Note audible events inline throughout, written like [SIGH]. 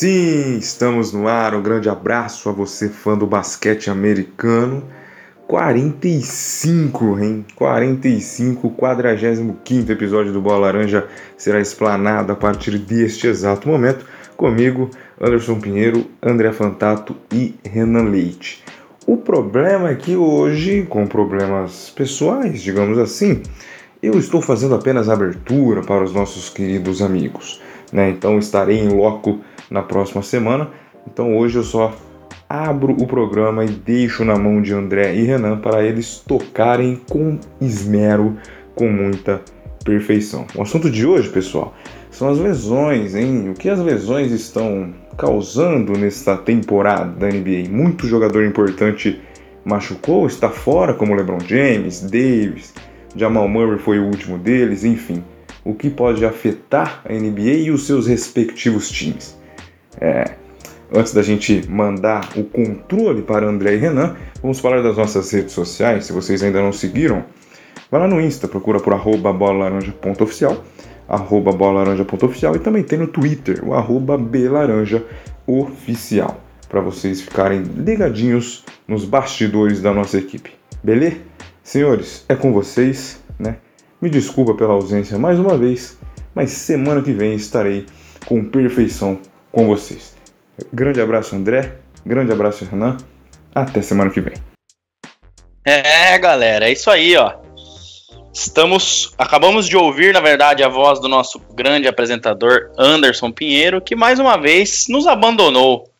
Sim, estamos no ar. Um grande abraço a você, fã do basquete americano. 45, hein? 45, 45 episódio do Bola Laranja será explanado a partir deste exato momento. Comigo, Anderson Pinheiro, André Fantato e Renan Leite. O problema é que hoje, com problemas pessoais, digamos assim, eu estou fazendo apenas abertura para os nossos queridos amigos. Né? Então estarei em loco na próxima semana. Então hoje eu só abro o programa e deixo na mão de André e Renan para eles tocarem com esmero, com muita perfeição. O assunto de hoje, pessoal, são as lesões, hein? O que as lesões estão causando nesta temporada da NBA? Muito jogador importante machucou, está fora, como LeBron James, Davis, Jamal Murray foi o último deles, enfim. O que pode afetar a NBA e os seus respectivos times? É, antes da gente mandar o controle para André e Renan, vamos falar das nossas redes sociais. Se vocês ainda não seguiram, vai lá no Insta, procura por arroba bolalaranja.oficial, arroba bolalaranja.oficial e também tem no Twitter, o arroba belaranjaoficial, para vocês ficarem ligadinhos nos bastidores da nossa equipe. Beleza? Senhores, é com vocês, né? Me desculpa pela ausência mais uma vez, mas semana que vem estarei com perfeição com vocês. Grande abraço, André. Grande abraço, Renan. Até semana que vem. É, galera, é isso aí, ó. Estamos. Acabamos de ouvir, na verdade, a voz do nosso grande apresentador Anderson Pinheiro, que mais uma vez nos abandonou,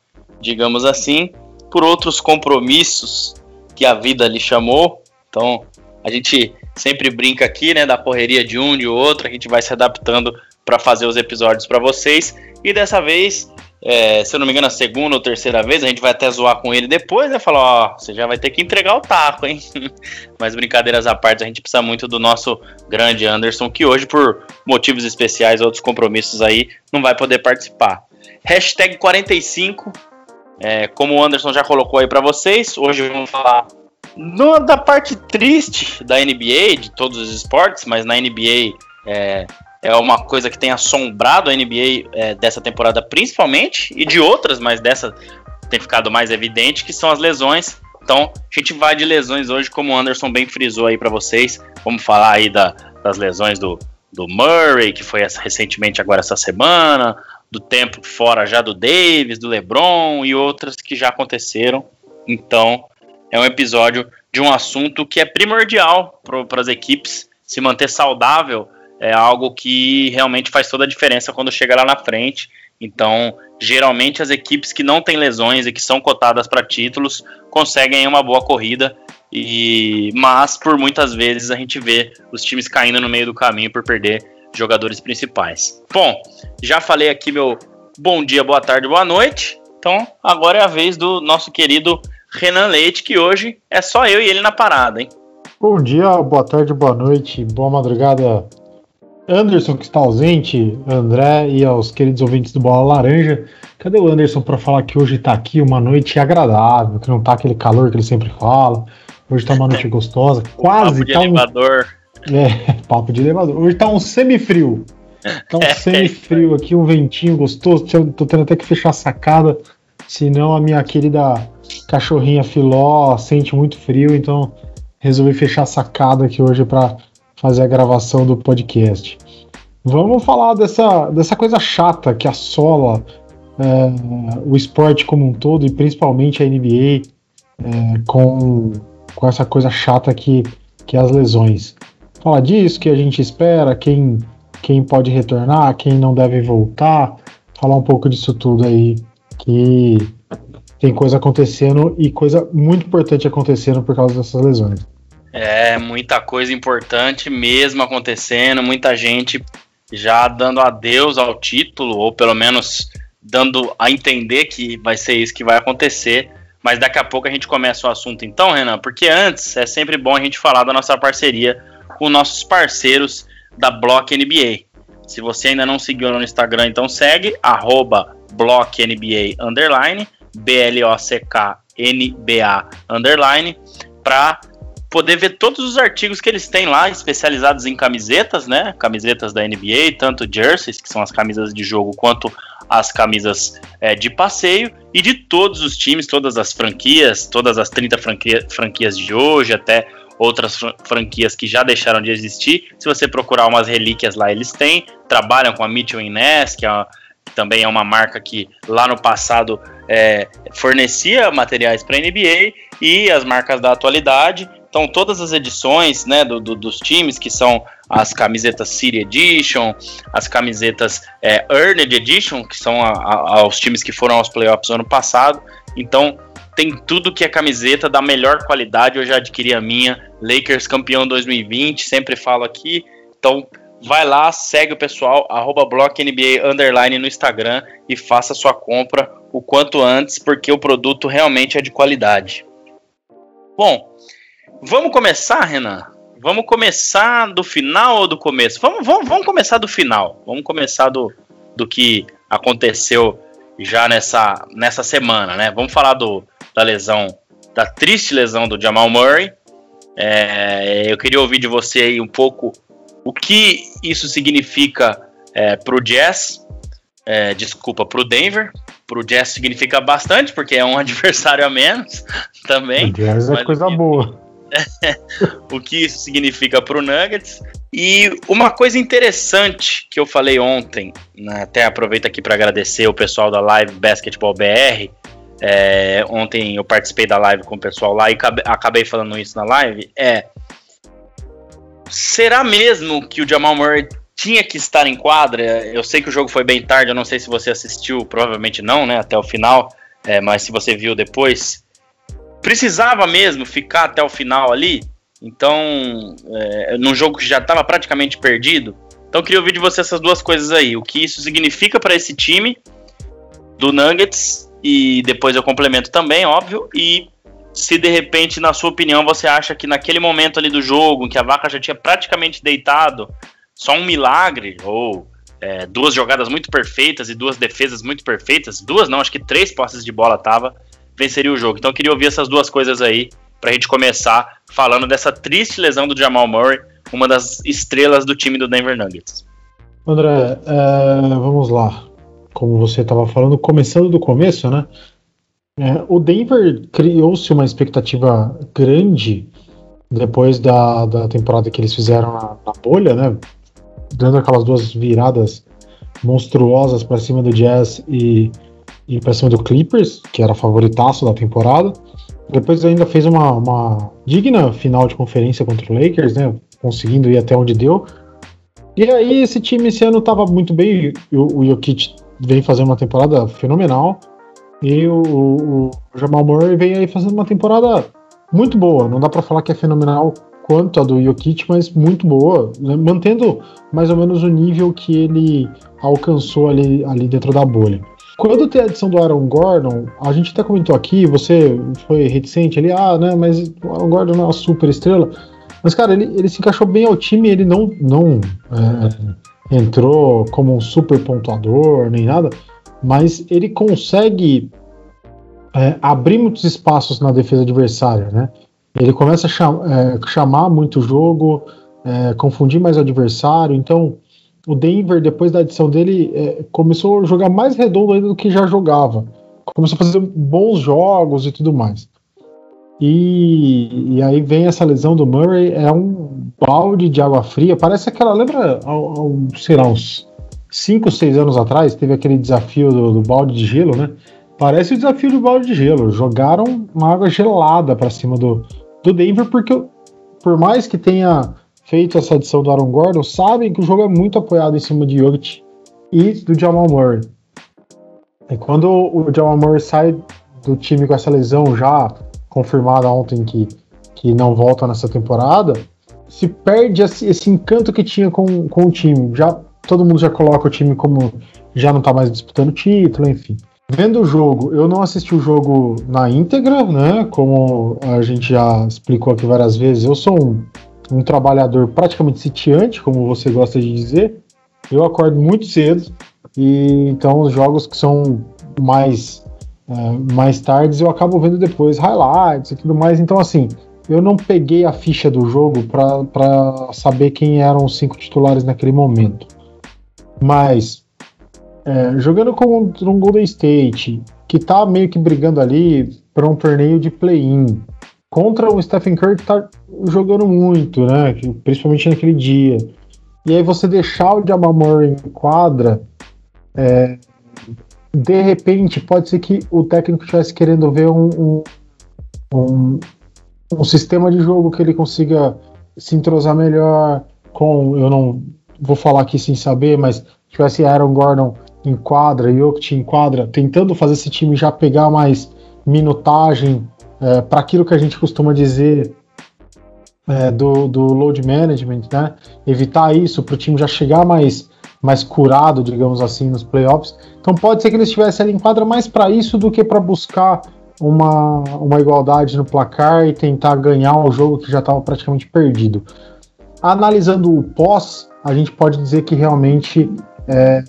digamos assim, por outros compromissos que a vida lhe chamou. Então, a gente sempre brinca aqui, né, da correria de um de outro, a gente vai se adaptando para fazer os episódios para vocês. E dessa vez, é, se eu não me engano, a segunda ou terceira vez, a gente vai até zoar com ele depois, né? Falar, ó, você já vai ter que entregar o taco, hein? [LAUGHS] Mas brincadeiras à parte, a gente precisa muito do nosso grande Anderson, que hoje, por motivos especiais, outros compromissos aí, não vai poder participar. Hashtag 45, é, como o Anderson já colocou aí para vocês, hoje vamos falar no, da parte triste da NBA, de todos os esportes, mas na NBA é, é uma coisa que tem assombrado a NBA é, dessa temporada principalmente, e de outras, mas dessa tem ficado mais evidente, que são as lesões. Então, a gente vai de lesões hoje, como o Anderson bem frisou aí para vocês. Vamos falar aí da, das lesões do, do Murray, que foi essa, recentemente agora essa semana, do tempo fora já do Davis, do LeBron e outras que já aconteceram. Então, é um episódio de um assunto que é primordial para as equipes se manter saudável é algo que realmente faz toda a diferença quando chega lá na frente. Então, geralmente as equipes que não têm lesões e que são cotadas para títulos conseguem uma boa corrida. E mas por muitas vezes a gente vê os times caindo no meio do caminho por perder jogadores principais. Bom, já falei aqui meu bom dia, boa tarde, boa noite. Então, agora é a vez do nosso querido Renan Leite, que hoje é só eu e ele na parada, hein? Bom dia, boa tarde, boa noite, boa madrugada Anderson, que está ausente, André e aos queridos ouvintes do Bola Laranja. Cadê o Anderson para falar que hoje está aqui uma noite agradável, que não tá aquele calor que ele sempre fala. Hoje está uma noite [LAUGHS] gostosa, quase. Papo de tá elevador. Um... É, papo de elevador. Hoje está um semifrio. Tá um [LAUGHS] semifrio aqui, um ventinho gostoso. Tô tendo até que fechar a sacada, senão a minha querida cachorrinha Filó sente muito frio, então resolvi fechar a sacada aqui hoje para fazer a gravação do podcast. Vamos falar dessa, dessa coisa chata que assola é, o esporte como um todo e principalmente a NBA é, com, com essa coisa chata que, que é as lesões. Falar disso, que a gente espera, quem, quem pode retornar, quem não deve voltar, falar um pouco disso tudo aí, que tem coisa acontecendo e coisa muito importante acontecendo por causa dessas lesões. É, muita coisa importante mesmo acontecendo, muita gente já dando adeus ao título, ou pelo menos dando a entender que vai ser isso que vai acontecer. Mas daqui a pouco a gente começa o assunto então, Renan, porque antes é sempre bom a gente falar da nossa parceria com nossos parceiros da Block NBA. Se você ainda não seguiu no Instagram, então segue, arroba BlockNBA, underline, B-L-O-C-K-N-B-A, underline, para poder ver todos os artigos que eles têm lá, especializados em camisetas, né? Camisetas da NBA, tanto jerseys, que são as camisas de jogo, quanto as camisas é, de passeio, e de todos os times, todas as franquias, todas as 30 franquia, franquias de hoje, até outras franquias que já deixaram de existir. Se você procurar umas relíquias lá, eles têm. Trabalham com a Mitchell Innes, que, é que também é uma marca que lá no passado é, fornecia materiais para a NBA, e as marcas da atualidade. Então, todas as edições né, do, do, dos times, que são as camisetas City Edition, as camisetas é, Earned Edition, que são a, a, aos times que foram aos playoffs ano passado. Então, tem tudo que é camiseta da melhor qualidade. Eu já adquiri a minha. Lakers campeão 2020, sempre falo aqui. Então, vai lá, segue o pessoal, arroba Underline no Instagram e faça sua compra o quanto antes, porque o produto realmente é de qualidade. Bom, vamos começar, Renan? Vamos começar do final ou do começo? Vamos, vamos, vamos começar do final. Vamos começar do, do que aconteceu já nessa, nessa semana, né? Vamos falar do, da lesão, da triste lesão do Jamal Murray. É, eu queria ouvir de você aí um pouco o que isso significa é, para o Jazz, é, desculpa, para o Denver. Para o Jazz significa bastante, porque é um [LAUGHS] adversário a menos também. O Jazz é coisa boa. [LAUGHS] o que isso significa para o Nuggets. E uma coisa interessante que eu falei ontem, né, até aproveito aqui para agradecer o pessoal da Live Basketball BR. É, ontem eu participei da live com o pessoal lá e acabei falando isso na live. É. Será mesmo que o Jamal Murray tinha que estar em quadra? Eu sei que o jogo foi bem tarde, eu não sei se você assistiu, provavelmente não, né? Até o final. É, mas se você viu depois, precisava mesmo ficar até o final ali. Então, é, num jogo que já estava praticamente perdido. Então, queria ouvir de você essas duas coisas aí. O que isso significa para esse time do Nuggets. E depois eu complemento também, óbvio. E se de repente, na sua opinião, você acha que naquele momento ali do jogo, em que a vaca já tinha praticamente deitado, só um milagre, ou é, duas jogadas muito perfeitas e duas defesas muito perfeitas, duas não, acho que três posses de bola tava, venceria o jogo. Então eu queria ouvir essas duas coisas aí para a gente começar falando dessa triste lesão do Jamal Murray, uma das estrelas do time do Denver Nuggets. André, é, vamos lá. Como você estava falando, começando do começo, né? É, o Denver criou-se uma expectativa grande depois da, da temporada que eles fizeram na, na bolha, né? Dando aquelas duas viradas monstruosas para cima do Jazz e ir para cima do Clippers, que era favoritaço da temporada. Depois ainda fez uma, uma, digna final de conferência contra o Lakers, né? Conseguindo ir até onde deu. E aí esse time esse ano estava muito bem. O, o Jokic vem fazendo uma temporada fenomenal. E o, o, o Jamal Murray vem aí fazendo uma temporada muito boa. Não dá para falar que é fenomenal quanto a do Jokic, mas muito boa, né? mantendo mais ou menos o nível que ele alcançou ali, ali dentro da bolha. Quando tem a edição do Aaron Gordon, a gente até comentou aqui, você foi reticente ali, ah, né, mas o Aaron Gordon não é uma super estrela. Mas, cara, ele, ele se encaixou bem ao time, ele não, não é, entrou como um super pontuador nem nada, mas ele consegue é, abrir muitos espaços na defesa adversária, né? Ele começa a cham é, chamar muito o jogo, é, confundir mais o adversário, então o Denver, depois da adição dele, é, começou a jogar mais redondo ainda do que já jogava. Começou a fazer bons jogos e tudo mais. E, e aí vem essa lesão do Murray, é um balde de água fria. Parece aquela, lembra, ao, ao, sei lá, uns 5, 6 anos atrás, teve aquele desafio do, do balde de gelo, né? Parece o desafio do balde de gelo. Jogaram uma água gelada para cima do, do Denver, porque por mais que tenha feito essa adição do Aaron Gordon sabem que o jogo é muito apoiado em cima de Jokic e do Jamal Murray. E quando o Jamal Murray sai do time com essa lesão já confirmada ontem que, que não volta nessa temporada, se perde esse, esse encanto que tinha com, com o time. Já todo mundo já coloca o time como já não tá mais disputando título, enfim. Vendo o jogo, eu não assisti o jogo na íntegra, né? Como a gente já explicou aqui várias vezes, eu sou um um trabalhador praticamente sitiante, como você gosta de dizer. Eu acordo muito cedo e então os jogos que são mais é, mais tardes eu acabo vendo depois highlights e tudo mais. Então assim, eu não peguei a ficha do jogo para saber quem eram os cinco titulares naquele momento. Mas é, jogando contra um Golden State, que tá meio que brigando ali para um torneio de play-in, contra o Stephen Curry que tá jogando muito, né? Principalmente naquele dia. E aí você deixar o Jamal Murray em quadra, é, de repente pode ser que o técnico estivesse querendo ver um, um, um, um sistema de jogo que ele consiga se entrosar melhor com, eu não vou falar aqui sem saber, mas tivesse Aaron Gordon em quadra, Jokic em quadra, tentando fazer esse time já pegar mais minutagem é, para aquilo que a gente costuma dizer é, do, do load management, né? Evitar isso para o time já chegar mais, mais curado, digamos assim, nos playoffs. Então pode ser que eles estivessem ali em quadra mais para isso do que para buscar uma, uma igualdade no placar e tentar ganhar um jogo que já estava praticamente perdido. Analisando o pós, a gente pode dizer que realmente é,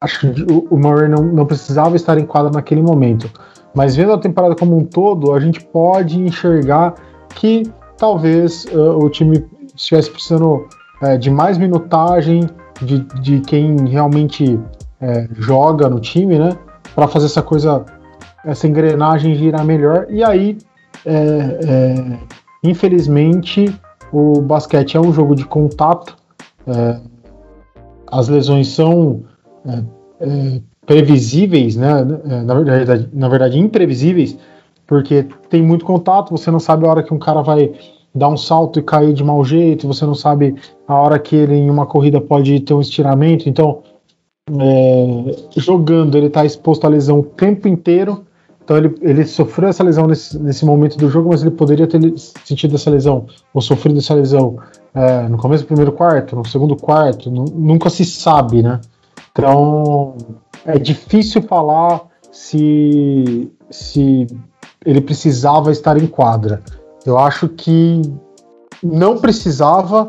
acho que o, Murray não, não precisava estar em quadra naquele momento. Mas vendo a temporada como um todo, a gente pode enxergar que talvez uh, o time estivesse precisando uh, de mais minutagem de, de quem realmente uh, joga no time, né? Para fazer essa coisa, essa engrenagem girar melhor. E aí, infelizmente, o basquete é um jogo de contato. as lesões são previsíveis, né? Na verdade, na verdade, imprevisíveis, porque tem muito contato, você não sabe a hora que um cara vai dar um salto e cair de mau jeito, você não sabe a hora que ele em uma corrida pode ter um estiramento, então é, jogando ele está exposto à lesão o tempo inteiro, então ele, ele sofreu essa lesão nesse, nesse momento do jogo, mas ele poderia ter sentido essa lesão ou sofrido essa lesão é, no começo do primeiro quarto, no segundo quarto, nunca se sabe, né? Então é difícil falar se, se ele precisava estar em quadra. Eu acho que não precisava,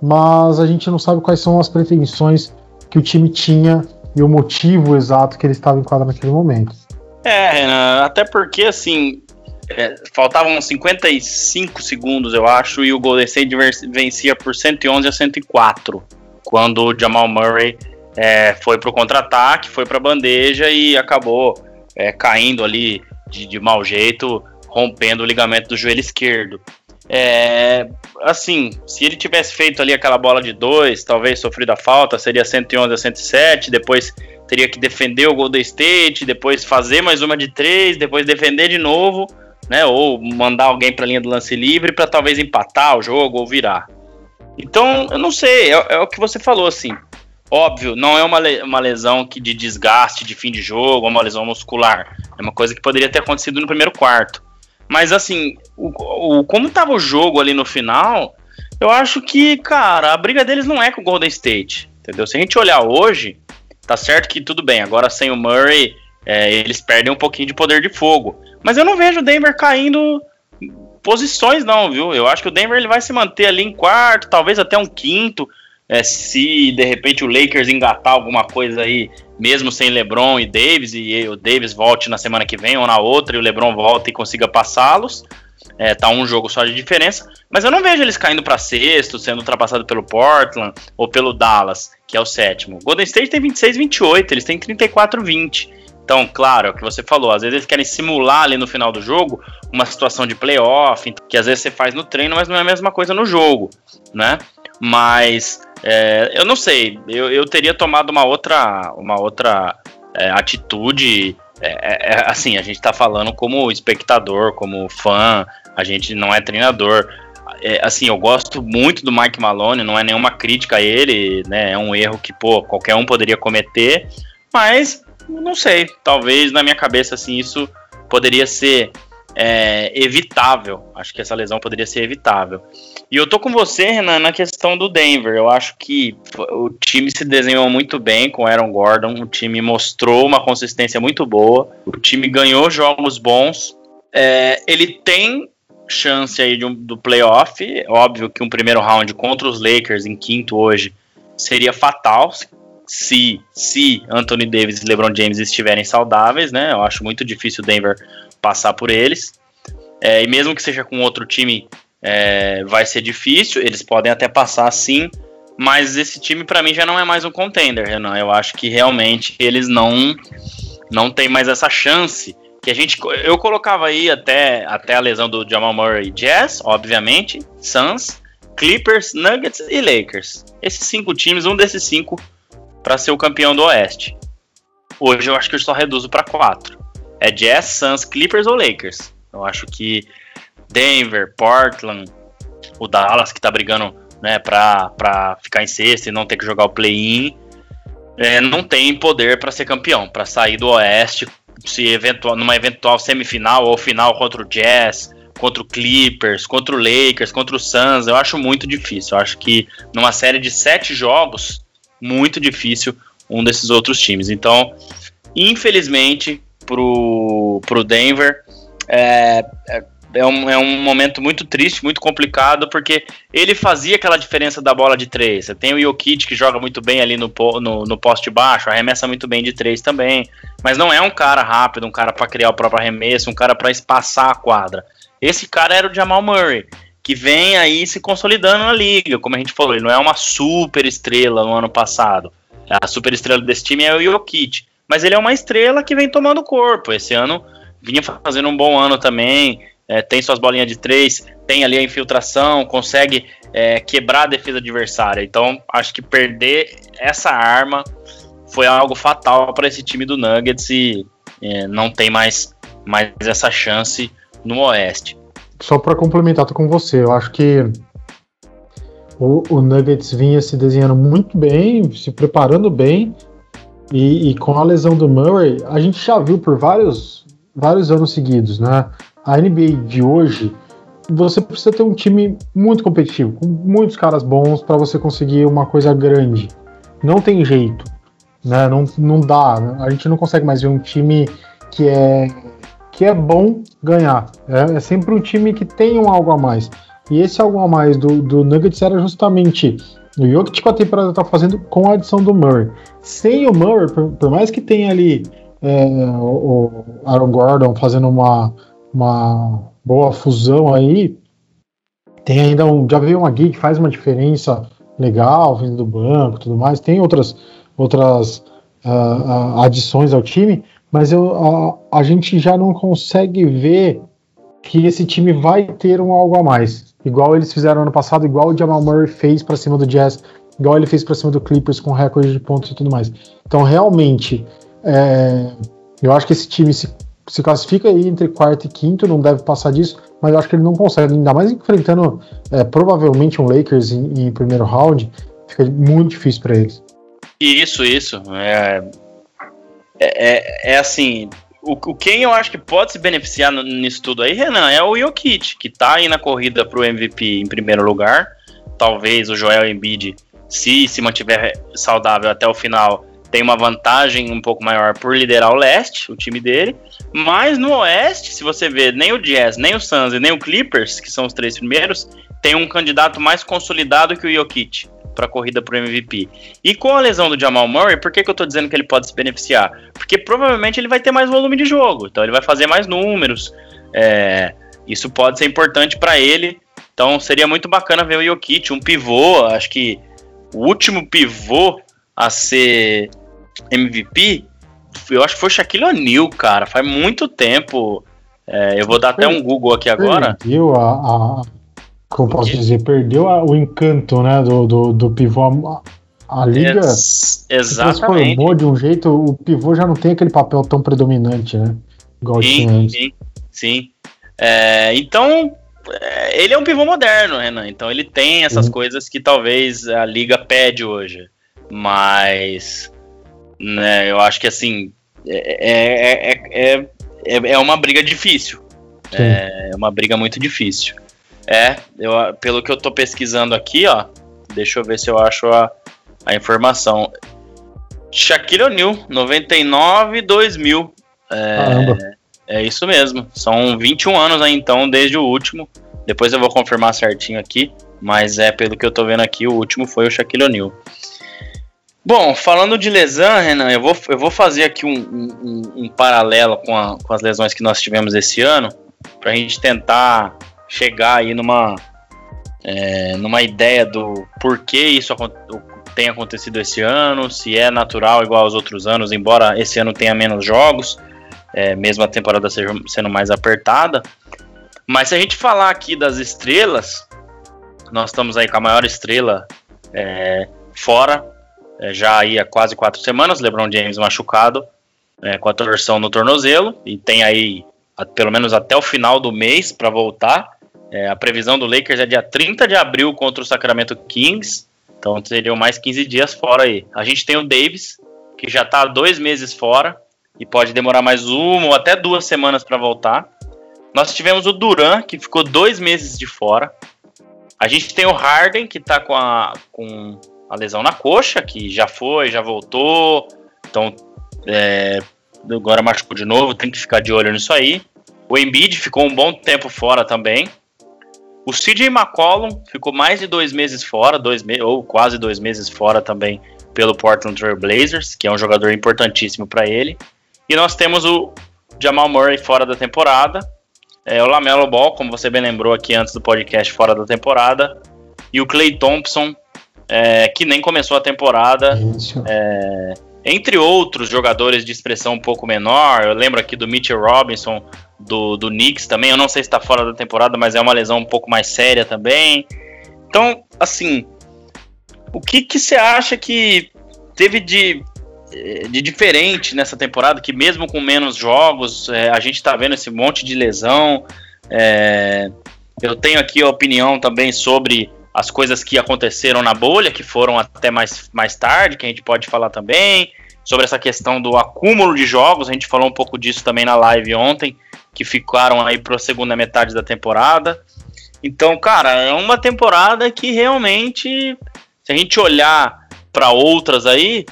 mas a gente não sabe quais são as pretensões que o time tinha e o motivo exato que ele estava em quadra naquele momento. É, até porque assim. É, faltavam 55 segundos, eu acho, e o Golden State vencia por 111 a 104 quando o Jamal Murray é, foi pro contra-ataque, foi pra bandeja e acabou é, caindo ali de, de mau jeito, rompendo o ligamento do joelho esquerdo. É, assim, se ele tivesse feito ali aquela bola de dois, talvez sofrido a falta, seria 111 a 107, depois teria que defender o Golden State, depois fazer mais uma de três, depois defender de novo, né, ou mandar alguém para a linha do lance livre para talvez empatar o jogo ou virar. Então, eu não sei, é, é, o que você falou, assim. Óbvio, não é uma, uma lesão que de desgaste de fim de jogo, uma lesão muscular. É uma coisa que poderia ter acontecido no primeiro quarto. Mas assim, o, o, como tava o jogo ali no final, eu acho que, cara, a briga deles não é com o Golden State. Entendeu? Se a gente olhar hoje, tá certo que tudo bem, agora sem o Murray, é, eles perdem um pouquinho de poder de fogo. Mas eu não vejo o Denver caindo posições, não, viu? Eu acho que o Denver ele vai se manter ali em quarto, talvez até um quinto. É, se de repente o Lakers engatar alguma coisa aí, mesmo sem LeBron e Davis, e o Davis volte na semana que vem ou na outra, e o LeBron volta e consiga passá-los, é, tá um jogo só de diferença. Mas eu não vejo eles caindo para sexto, sendo ultrapassado pelo Portland ou pelo Dallas, que é o sétimo. Golden State tem 26-28, eles têm 34-20. Então, claro, é o que você falou, às vezes eles querem simular ali no final do jogo uma situação de playoff, que às vezes você faz no treino, mas não é a mesma coisa no jogo, né? Mas é, eu não sei, eu, eu teria tomado uma outra, uma outra é, atitude. É, é, é assim, a gente está falando como espectador, como fã, a gente não é treinador. É, assim, eu gosto muito do Mike Malone, não é nenhuma crítica a ele, né? É um erro que, pô, qualquer um poderia cometer, mas não sei, talvez na minha cabeça, assim, isso poderia ser é, evitável. Acho que essa lesão poderia ser evitável. E eu tô com você, Renan, na questão do Denver. Eu acho que o time se desenhou muito bem com Aaron Gordon. O time mostrou uma consistência muito boa. O time ganhou jogos bons. É, ele tem chance aí um, do playoff. Óbvio que um primeiro round contra os Lakers em quinto hoje seria fatal se, se Anthony Davis e LeBron James estiverem saudáveis, né? Eu acho muito difícil o Denver passar por eles. É, e mesmo que seja com outro time, é, vai ser difícil. Eles podem até passar sim, mas esse time para mim já não é mais um contender, Renan. Eu acho que realmente eles não não tem mais essa chance que a gente eu colocava aí até até a lesão do Jamal Murray, Jazz, obviamente, Suns, Clippers, Nuggets e Lakers. Esses cinco times, um desses cinco para ser o campeão do Oeste. Hoje eu acho que eu só reduzo para quatro. É Jazz, Suns, Clippers ou Lakers. Eu acho que Denver, Portland, o Dallas que tá brigando né, para ficar em sexto e não ter que jogar o play-in, é, não tem poder para ser campeão, para sair do Oeste, se eventual, numa eventual semifinal ou final contra o Jazz, contra o Clippers, contra o Lakers, contra o Suns, eu acho muito difícil. Eu acho que numa série de sete jogos, muito difícil um desses outros times. Então, infelizmente, pro, pro Denver, é, é é um, é um momento muito triste, muito complicado, porque ele fazia aquela diferença da bola de três. Você tem o Jokic que joga muito bem ali no, no, no poste baixo, arremessa muito bem de três também, mas não é um cara rápido, um cara para criar o próprio arremesso, um cara para espaçar a quadra. Esse cara era o Jamal Murray, que vem aí se consolidando na liga, como a gente falou, ele não é uma super estrela no ano passado. A super estrela desse time é o Jokic, mas ele é uma estrela que vem tomando corpo. Esse ano vinha fazendo um bom ano também é, tem suas bolinhas de três, tem ali a infiltração, consegue é, quebrar a defesa adversária. Então, acho que perder essa arma foi algo fatal para esse time do Nuggets e é, não tem mais, mais essa chance no Oeste. Só para complementar, tô com você. Eu acho que o, o, Nuggets vinha se desenhando muito bem, se preparando bem, e, e, com a lesão do Murray, a gente já viu por vários, vários anos seguidos, né? a NBA de hoje, você precisa ter um time muito competitivo, com muitos caras bons para você conseguir uma coisa grande. Não tem jeito, né? Não, não dá. A gente não consegue mais ver um time que é que é bom ganhar. É, é sempre um time que tem um algo a mais. E esse algo a mais do, do Nuggets era justamente o Jokic com a temporada tá fazendo com a adição do Murray. Sem o Murray, por, por mais que tenha ali é, o Aaron Gordon fazendo uma uma boa fusão aí. Tem ainda um. Já veio uma guia que faz uma diferença legal, vindo do banco tudo mais. Tem outras, outras uh, uh, adições ao time, mas eu, a, a gente já não consegue ver que esse time vai ter um algo a mais. Igual eles fizeram ano passado, igual o Jamal Murray fez para cima do Jazz, igual ele fez para cima do Clippers com recorde de pontos e tudo mais. Então, realmente, é, eu acho que esse time se se classifica aí entre quarto e quinto, não deve passar disso, mas eu acho que ele não consegue, ainda mais enfrentando é, provavelmente um Lakers em, em, primeiro round, fica muito difícil para eles. Isso, isso. É, é, é, é assim, o, quem eu acho que pode se beneficiar nisso tudo aí, Renan, é o Jokic, que tá aí na corrida pro MVP em primeiro lugar. Talvez o Joel Embiid, se se mantiver saudável até o final, tem uma vantagem um pouco maior por liderar o leste, o time dele. Mas no oeste, se você ver, nem o Jazz, nem o Suns e nem o Clippers, que são os três primeiros, tem um candidato mais consolidado que o Jokic para a corrida para o MVP. E com a lesão do Jamal Murray, por que, que eu estou dizendo que ele pode se beneficiar? Porque provavelmente ele vai ter mais volume de jogo, então ele vai fazer mais números. É, isso pode ser importante para ele. Então seria muito bacana ver o Jokic, um pivô, acho que o último pivô a ser MVP, eu acho que foi Shaquille O'Neal, cara. Faz muito tempo. É, eu vou dar até um Google aqui agora. Perdeu a. a como posso dizer? Perdeu a, o encanto, né? Do, do, do pivô. A, a liga Ex exatamente. transformou de um jeito. O pivô já não tem aquele papel tão predominante, né? Igual sim, antes. Sim, sim. É, então, é, ele é um pivô moderno, Renan. Então ele tem essas sim. coisas que talvez a liga pede hoje. Mas né? Eu acho que assim é, é, é, é, uma briga difícil. É uma briga muito difícil. É, eu, pelo que eu tô pesquisando aqui, ó. Deixa eu ver se eu acho a, a informação. Shaquille O'Neal, 99 2000. É, é isso mesmo. São 21 anos aí então, desde o último. Depois eu vou confirmar certinho aqui. Mas é pelo que eu tô vendo aqui, o último foi o Shaquille O'Neal. Bom, falando de lesão, Renan, eu vou, eu vou fazer aqui um, um, um paralelo com, a, com, as lesões que nós tivemos esse ano. para a gente tentar chegar aí numa, é, numa ideia do porquê isso tem acontecido esse ano, se é natural igual aos outros anos, embora esse ano tenha menos jogos, é, mesmo a temporada seja, sendo mais apertada. Mas se a gente falar aqui das estrelas, nós estamos aí com a maior estrela é, fora, é, já aí há quase quatro semanas, LeBron James machucado, é, com a torção no tornozelo, e tem aí a, pelo menos até o final do mês para voltar. É, a previsão do Lakers é dia 30 de abril contra o Sacramento Kings, então seriam mais 15 dias fora aí. A gente tem o Davis, que já está dois meses fora, e pode demorar mais uma ou até duas semanas para voltar. Nós tivemos o Duran, que ficou dois meses de fora. A gente tem o Harden, que está com a, com a lesão na coxa, que já foi, já voltou. Então, é, agora machucou de novo, tem que ficar de olho nisso aí. O Embiid ficou um bom tempo fora também. O CJ McCollum ficou mais de dois meses fora, dois me ou quase dois meses fora também pelo Portland Trail Blazers, que é um jogador importantíssimo para ele. E nós temos o Jamal Murray fora da temporada. É, o Lamelo Ball, como você bem lembrou aqui antes do podcast, fora da temporada. E o Clay Thompson, é, que nem começou a temporada. É, entre outros jogadores de expressão um pouco menor. Eu lembro aqui do Mitchell Robinson, do, do Knicks também. Eu não sei se está fora da temporada, mas é uma lesão um pouco mais séria também. Então, assim, o que, você acha que teve de de diferente nessa temporada, que mesmo com menos jogos, é, a gente está vendo esse monte de lesão. É, eu tenho aqui a opinião também sobre as coisas que aconteceram na bolha, que foram até mais, mais tarde, que a gente pode falar também. Sobre essa questão do acúmulo de jogos, a gente falou um pouco disso também na live ontem, que ficaram aí para a segunda metade da temporada. Então, cara, é uma temporada que realmente, se a gente olhar para outras aí,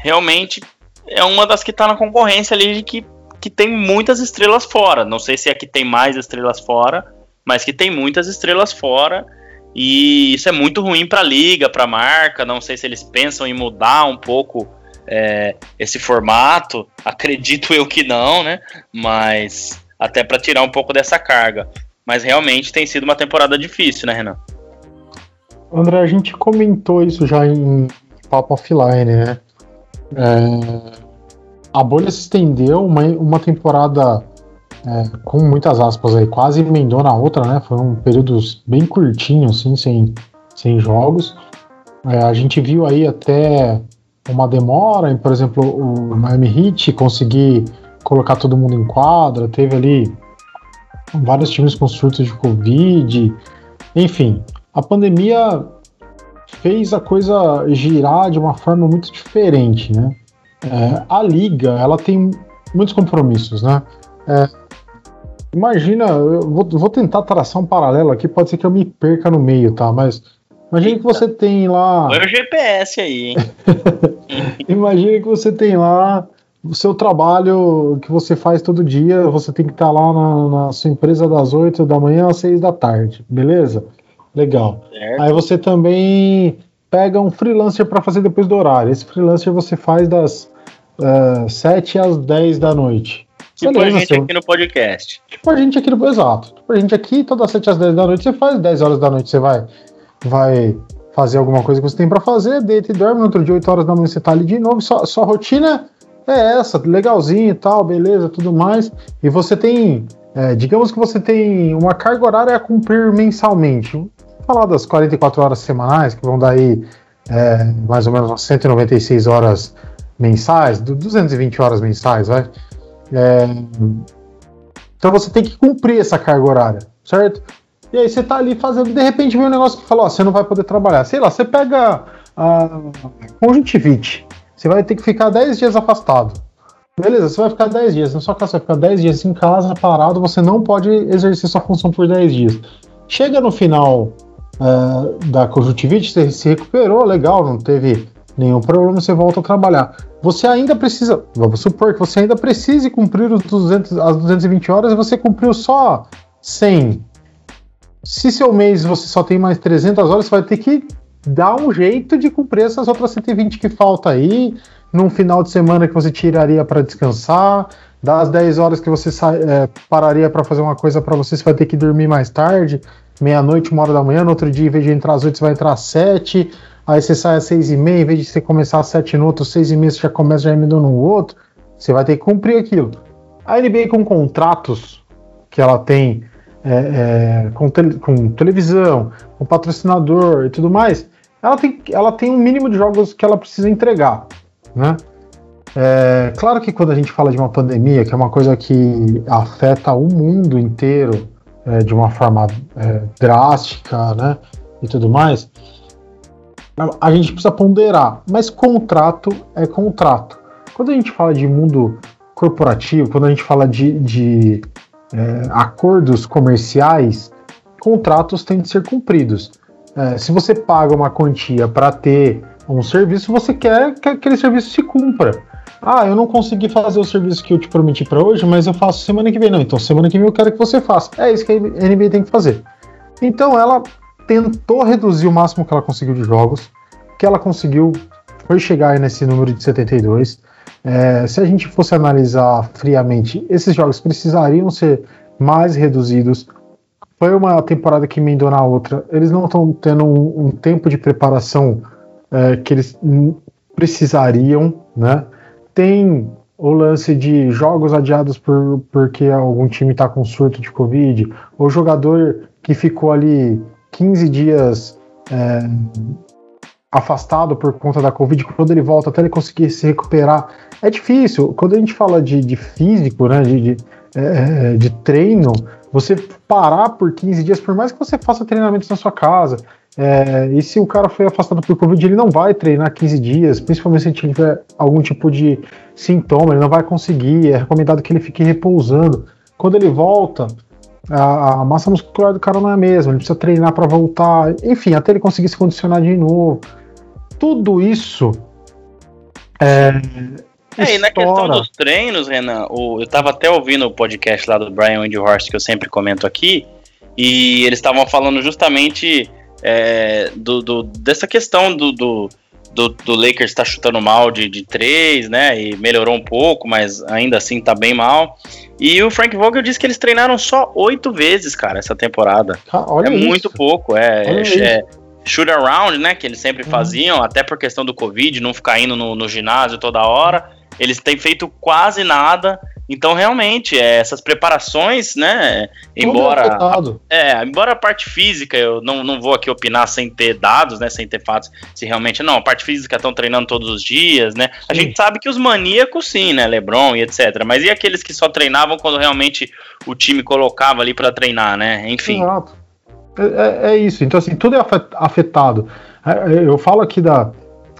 realmente é uma das que está na concorrência ali de que, que tem muitas estrelas fora. Não sei se é que tem mais estrelas fora, mas que tem muitas estrelas fora. E isso é muito ruim para a liga, para a marca. Não sei se eles pensam em mudar um pouco é, esse formato. Acredito eu que não, né? Mas até para tirar um pouco dessa carga. Mas realmente tem sido uma temporada difícil, né, Renan? André, a gente comentou isso já em Papo Offline, né? É, a bolha se estendeu uma, uma temporada é, com muitas aspas aí, quase emendou na outra, né? Foi um período bem curtinho, assim, sem, sem jogos. É, a gente viu aí até uma demora em, por exemplo, o Miami Heat conseguir colocar todo mundo em quadra, teve ali vários times com surtos de Covid, enfim, a pandemia fez a coisa girar de uma forma muito diferente, né? É, a liga, ela tem muitos compromissos, né? É, imagina, eu vou, vou, tentar traçar um paralelo aqui, pode ser que eu me perca no meio, tá? Mas imagine que você tem lá. Põe o GPS aí, hein? [LAUGHS] imagine que você tem lá o seu trabalho que você faz todo dia, você tem que estar lá na, na sua empresa das 8 da manhã às 6 da tarde, beleza? Legal. Certo. Aí você também pega um freelancer para fazer depois do horário. Esse freelancer você faz das uh, eh, 7 às 10 da noite. Tipo Beleza, a gente seu... aqui no podcast. Tipo a gente aqui no. Exato. Tipo a gente aqui, todas 7 às 10 da noite, você faz, 10 horas da noite você vai, vai fazer alguma coisa que você tem para fazer, deita e dorme, no outro dia, 8 horas da manhã, você tá ali de novo, sua, sua rotina é essa, legalzinho e tal, beleza, tudo mais. E você tem. É, digamos que você tem uma carga horária a cumprir mensalmente falar das 44 horas semanais, que vão dar aí é, mais ou menos 196 horas mensais, 220 horas mensais, vai. É, então você tem que cumprir essa carga horária, certo? E aí você tá ali fazendo, de repente vem um negócio que fala, ó, você não vai poder trabalhar. Sei lá, você pega a conjuntivite, você vai ter que ficar 10 dias afastado. Beleza, você vai ficar 10 dias, na sua casa você vai ficar 10 dias em casa, parado, você não pode exercer sua função por 10 dias. Chega no final uh, da conjuntivite, você se recuperou, legal, não teve nenhum problema, você volta a trabalhar. Você ainda precisa, vamos supor que você ainda precise cumprir os 200, as 220 horas e você cumpriu só 100. Se seu mês você só tem mais 300 horas, você vai ter que dá um jeito de cumprir essas outras 120 que falta aí, num final de semana que você tiraria para descansar, das 10 horas que você é, pararia para fazer uma coisa para você, você vai ter que dormir mais tarde, meia-noite, uma hora da manhã, no outro dia, em vez de entrar às 8, você vai entrar às 7, aí você sai às 6 e meia, em vez de você começar às 7 no outro, 6 e meia você já começa já emendando no outro, você vai ter que cumprir aquilo. A NBA com contratos que ela tem é, é, com, te, com, televisão, com patrocinador e tudo mais, ela tem, ela tem um mínimo de jogos que ela precisa entregar, né? É, claro que quando a gente fala de uma pandemia, que é uma coisa que afeta o mundo inteiro é, de uma forma é, drástica, né, e tudo mais, a gente precisa ponderar. Mas contrato é contrato. Quando a gente fala de mundo corporativo, quando a gente fala de, de é, acordos comerciais, contratos têm de ser cumpridos. É, se você paga uma quantia para ter um serviço, você quer que aquele serviço se cumpra. Ah, eu não consegui fazer o serviço que eu te prometi para hoje, mas eu faço semana que vem. Não, então semana que vem eu quero que você faça. É isso que a NBA tem que fazer. Então ela tentou reduzir o máximo que ela conseguiu de jogos, que ela conseguiu foi chegar nesse número de 72. É, se a gente fosse analisar friamente, esses jogos precisariam ser mais reduzidos. Foi uma temporada que emendou na outra. Eles não estão tendo um, um, tempo de preparação é, que eles precisariam, né? Tem o lance de jogos adiados por, porque algum time está com surto de Covid, o jogador que ficou ali 15 dias é, afastado por conta da Covid, quando ele volta até ele conseguir se recuperar, é difícil. Quando a gente fala de, de físico, né, de, de, é, de, treino, você parar por 15 dias, por mais que você faça treinamentos na sua casa, é, e se o cara foi afastado por Covid, ele não vai treinar 15 dias, principalmente se tiver algum tipo de sintoma, ele não vai conseguir, é recomendado que ele fique repousando. Quando ele volta, a massa muscular do cara não é a mesma, ele precisa treinar para voltar, enfim, até ele conseguir se condicionar de novo tudo isso. É, é, e na questão dos treinos, Renan, o, eu estava até ouvindo o podcast lá do Brian Windhorst, que eu sempre comento aqui, e eles estavam falando justamente é, do, do, dessa questão do, do, do, Lakers estar tá chutando mal de, de três, né? E melhorou um pouco, mas ainda assim tá bem mal. E o Frank Vogel disse que eles treinaram só oito vezes, cara, essa temporada. Ah, é isso. muito pouco, é, shoot around, né? Que eles sempre uhum. faziam, até por questão do Covid, não ficar indo no, no ginásio toda hora. Eles têm feito quase nada. Então, realmente, é, essas preparações, né? Embora. É, embora a parte física, eu não, não vou aqui opinar sem ter dados, né? Sem ter fatos, se realmente. Não, a parte física estão treinando todos os dias, né? A gente sabe que os maníacos, sim, né? Lebron e etc. Mas e aqueles que só treinavam quando realmente o time colocava ali para treinar, né? Enfim. Exato. É, é, é, isso. Então, assim, tudo é afetado. É, é, eu falo aqui da,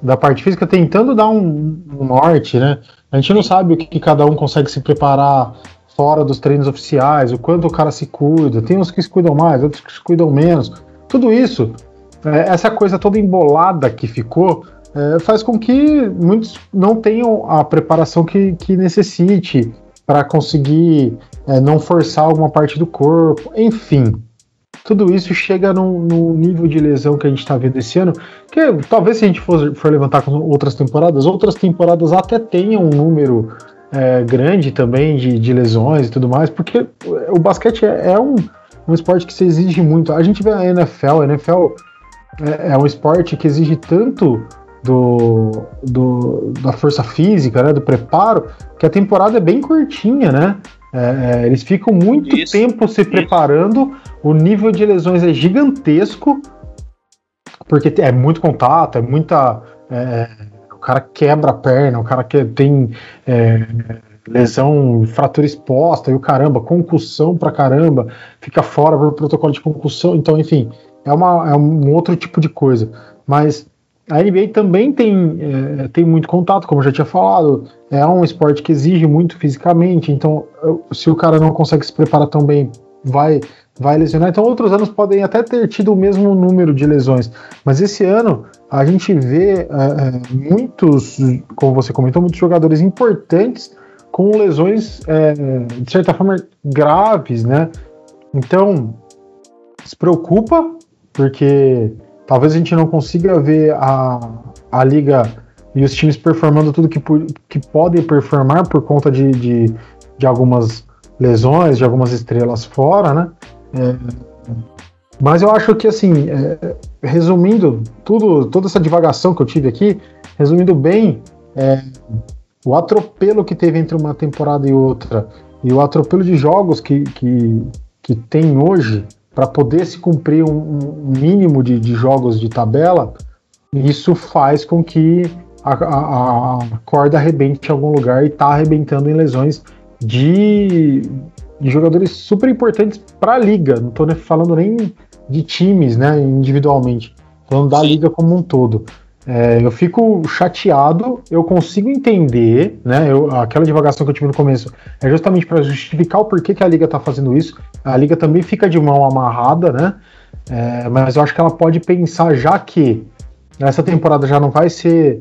da parte física tentando dar um, um norte, né? A gente não sabe o que, que, cada um consegue se preparar fora dos treinos oficiais, o quanto o cara se cuida. Tem uns que se cuidam mais, outros que se cuidam menos. Tudo isso, é, essa coisa toda embolada que ficou, faz com que muitos não tenham a preparação que, que necessite para conseguir não forçar alguma parte do corpo. Enfim, tudo isso chega no, nível de lesão que a gente está vendo esse ano, que talvez se a gente for, for, levantar com outras temporadas, outras temporadas até tenham um número é, grande também de, de, lesões e tudo mais, porque o basquete é, é um, um, esporte que se exige muito. A gente vê a NFL, a NFL é, é um esporte que exige tanto do, do, da força física, né, do preparo, que a temporada é bem curtinha, né? É, é, eles ficam muito isso, tempo se isso. preparando, o nível de lesões é gigantesco, porque é muito contato, é muita. É, o cara quebra a perna, o cara que tem é, lesão, fratura exposta e o caramba, concussão pra caramba, fica fora por protocolo de concussão, então, enfim, é, uma, é um outro tipo de coisa. Mas a NBA também tem, é, tem muito contato, como eu já tinha falado. É um esporte que exige muito fisicamente, então se o cara não consegue se preparar tão bem, vai, vai lesionar. Então outros anos podem até ter tido o mesmo número de lesões, mas esse ano a gente vê é, é muitos, como você comentou, muitos jogadores importantes com lesões é, de certa forma graves, né? Então se preocupa porque talvez a gente não consiga ver a, a liga e os times performando tudo que, que podem performar por conta de, de, de algumas lesões, de algumas estrelas fora, né? É, mas eu acho que, assim, é, resumindo tudo, toda essa divagação que eu tive aqui, resumindo bem, é, o atropelo que teve entre uma temporada e outra e o atropelo de jogos que, que, que tem hoje para poder se cumprir um, um mínimo de, de, jogos de tabela, isso faz com que a, a, a corda arrebente em algum lugar e está arrebentando em lesões de, de jogadores super importantes para a liga. Não estou falando nem de times, né, individualmente, falando da Sim. liga como um todo. É, eu fico chateado, eu consigo entender, né? Eu, aquela divagação que eu tive no começo é justamente para justificar o porquê que a liga está fazendo isso. A liga também fica de mão amarrada, né? É, mas eu acho que ela pode pensar, já que essa temporada já não vai ser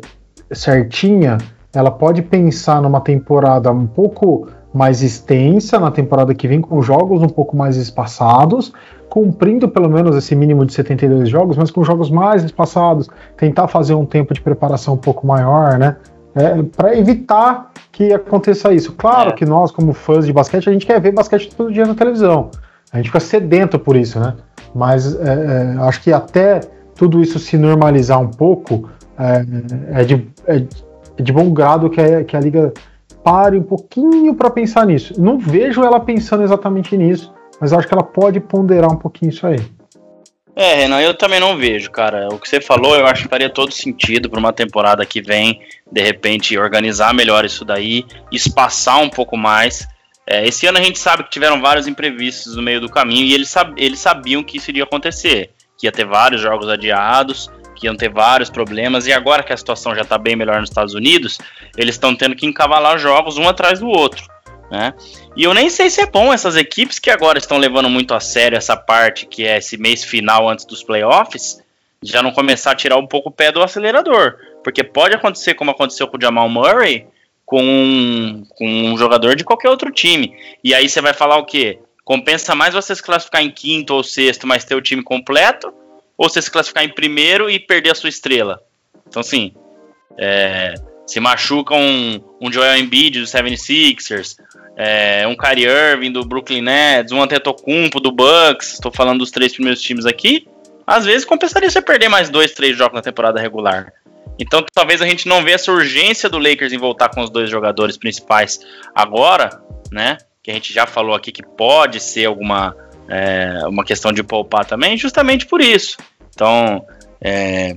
certinha, ela pode pensar numa temporada um pouco mais extensa, na temporada que vem, com jogos um pouco mais espaçados, cumprindo pelo menos esse mínimo de 72 jogos, mas com jogos mais espaçados, tentar fazer um tempo de preparação um pouco maior, né? É, para evitar que aconteça isso. Claro é. que nós, como fãs de basquete, a gente quer ver basquete todo dia na televisão. A gente fica sedento por isso, né? Mas é, é acho que até tudo isso se normalizar um pouco, é, é de, é, de bom grado que a, que a liga pare um pouquinho para pensar nisso. Não vejo ela pensando exatamente nisso, mas acho que ela pode ponderar um pouquinho isso aí. É, Renan, eu também não vejo, cara. O que você falou, eu acho que faria todo sentido para uma temporada que vem, de repente, organizar melhor isso daí, espaçar um pouco mais. É, esse ano a gente sabe que tiveram vários imprevistos no meio do caminho e eles, sab eles sabiam que isso iria acontecer, que ia ter vários jogos adiados, que iam ter vários problemas, e agora que a situação já está bem melhor nos Estados Unidos, eles estão tendo que encavalar jogos um atrás do outro. Né? E eu nem sei se é bom essas equipes que agora estão levando muito a sério essa parte que é esse mês final antes dos playoffs, já não começar a tirar um pouco o pé do acelerador. Porque pode acontecer como aconteceu com o Jamal Murray, com um, com um jogador de qualquer outro time. E aí você vai falar o quê? Compensa mais você se classificar em quinto ou sexto, mas ter o time completo? Ou você se classificar em primeiro e perder a sua estrela? Então, assim, é, se machuca um, um Joel Embiid do 76ers, é, um Kyrie Irving do Brooklyn Nets, um Antetokounmpo do Bucks, estou falando dos três primeiros times aqui, às vezes compensaria você perder mais dois, três jogos na temporada regular. Então talvez a gente não vê essa urgência do Lakers em voltar com os dois jogadores principais agora, né? Que a gente já falou aqui que pode ser alguma é, uma questão de poupar também, justamente por isso. Então, é,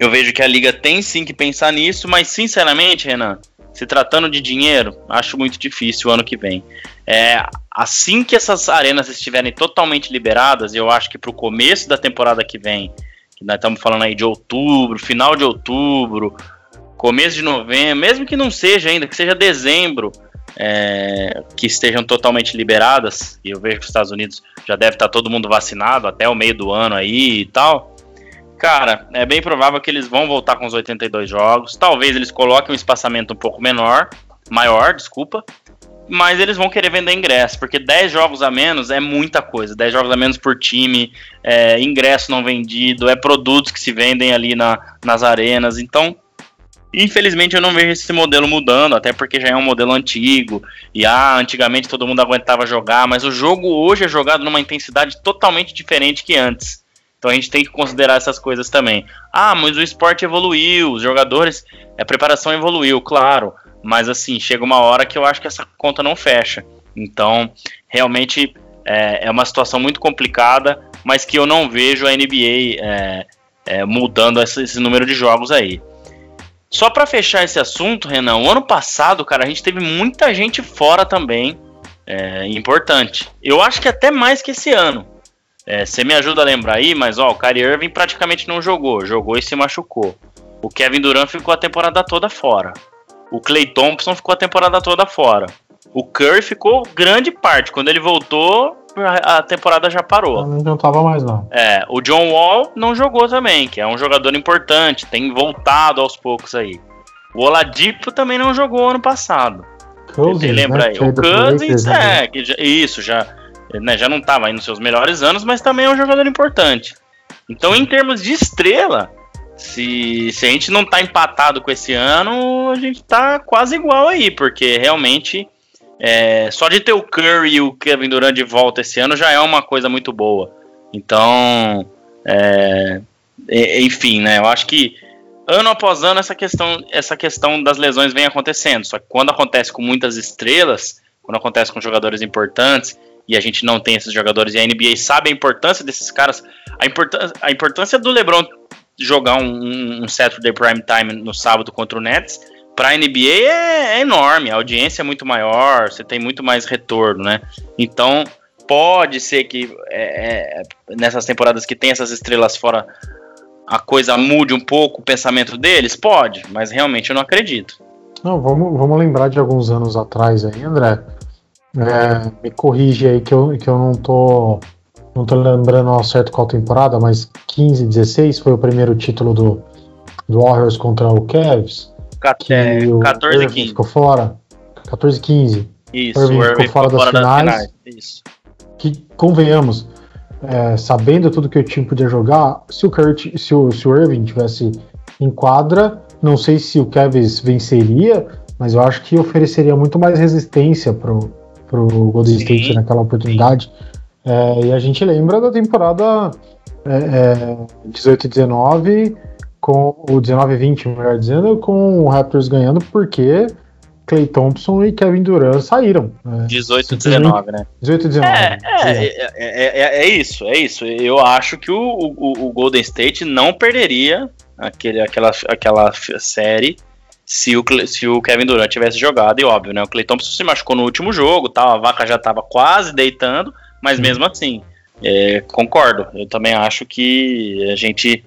eu vejo que a liga tem sim que pensar nisso, mas sinceramente, Renan, se tratando de dinheiro, acho muito difícil o ano que vem. É, assim que essas arenas estiverem totalmente liberadas, eu acho que para o começo da temporada que vem, que nós estamos falando aí de outubro, final de outubro, começo de novembro, mesmo que não seja ainda, que seja dezembro, é, que estejam totalmente liberadas, e eu vejo que os Estados Unidos já deve estar todo mundo vacinado até o meio do ano aí e tal. Cara, é bem provável que eles vão voltar com os 82 jogos. Talvez eles coloquem um espaçamento um pouco menor, maior, desculpa. Mas eles vão querer vender ingresso, porque 10 jogos a menos é muita coisa. 10 jogos a menos por time, é ingresso não vendido, é produtos que se vendem ali na, nas arenas. Então, Infelizmente eu não vejo esse modelo mudando, até porque já é um modelo antigo. E ah, antigamente todo mundo aguentava jogar, mas o jogo hoje é jogado numa intensidade totalmente diferente que antes. Então a gente tem que considerar essas coisas também. Ah, mas o esporte evoluiu, os jogadores, a preparação evoluiu, claro. Mas assim, chega uma hora que eu acho que essa conta não fecha. Então, realmente é, é uma situação muito complicada, mas que eu não vejo a NBA é, é, mudando esse, esse número de jogos aí. Só para fechar esse assunto, Renan, o ano passado, cara, a gente teve muita gente fora também, é, importante. Eu acho que até mais que esse ano. É, você me ajuda a lembrar aí, mas ó, o Kyrie Irving praticamente não jogou, jogou e se machucou. O Kevin Durant ficou a temporada toda fora. O Clay Thompson ficou a temporada toda fora. O Curry ficou grande parte. Quando ele voltou, a temporada já parou. Não tava mais não. É, o John Wall não jogou também, que é um jogador importante, tem voltado aos poucos aí. O Oladipo também não jogou ano passado. Cousins, lembra né? aí? O Cousins, né? é, que já, isso, já né, já não estava aí nos seus melhores anos, mas também é um jogador importante. Então, em termos de estrela, se, se a gente não tá empatado com esse ano, a gente tá quase igual aí, porque realmente é, só de ter o Curry e o Kevin Durant de volta esse ano já é uma coisa muito boa. Então, é, enfim, né? Eu acho que ano após ano essa questão, essa questão das lesões vem acontecendo. Só que quando acontece com muitas estrelas, quando acontece com jogadores importantes e a gente não tem esses jogadores e a NBA sabe a importância desses caras, a, importância, a importância do LeBron jogar um, um Saturday Prime Time no sábado contra o Nets para a NBA é, é, enorme, a audiência é muito maior, você tem muito mais retorno, né? Então pode ser que é, é, nessas temporadas que tem essas estrelas fora a coisa mude um pouco o pensamento deles, pode, mas realmente eu não acredito. Não, vamos, vamos lembrar de alguns anos atrás aí, André. É, me corrige aí que eu, que eu não tô não tô lembrando ao certo qual temporada, mas 15, 16 foi o primeiro título do, do Warriors contra o Cavs. Que é, 14 e 15. Ficou fora. 14 15. Isso, o Irving ficou, fora, das, finais, das finais. Isso. Que, convenhamos, é, sabendo tudo que o time podia jogar, se o, Kurt, se o, se o Irving tivesse em quadra, não sei se o Cavs venceria, mas eu acho que ofereceria muito mais resistência pro, pro Golden Sim. State naquela oportunidade. É, e a gente lembra da temporada é, 18 é, e 19 com o 19-20, melhor dizendo, com o Raptors ganhando porque Clay Thompson e Kevin Durant saíram. Né? 18 19, né? 18 19. É, é, é, é, isso, é isso. Eu acho que o, o, o, Golden State não perderia aquele, aquela, aquela série se o, se o Kevin Durant tivesse jogado, e óbvio, né? O Clay Thompson se machucou no último jogo, tal, a vaca já estava quase deitando, mas mesmo assim, concordo. Eu também acho que a gente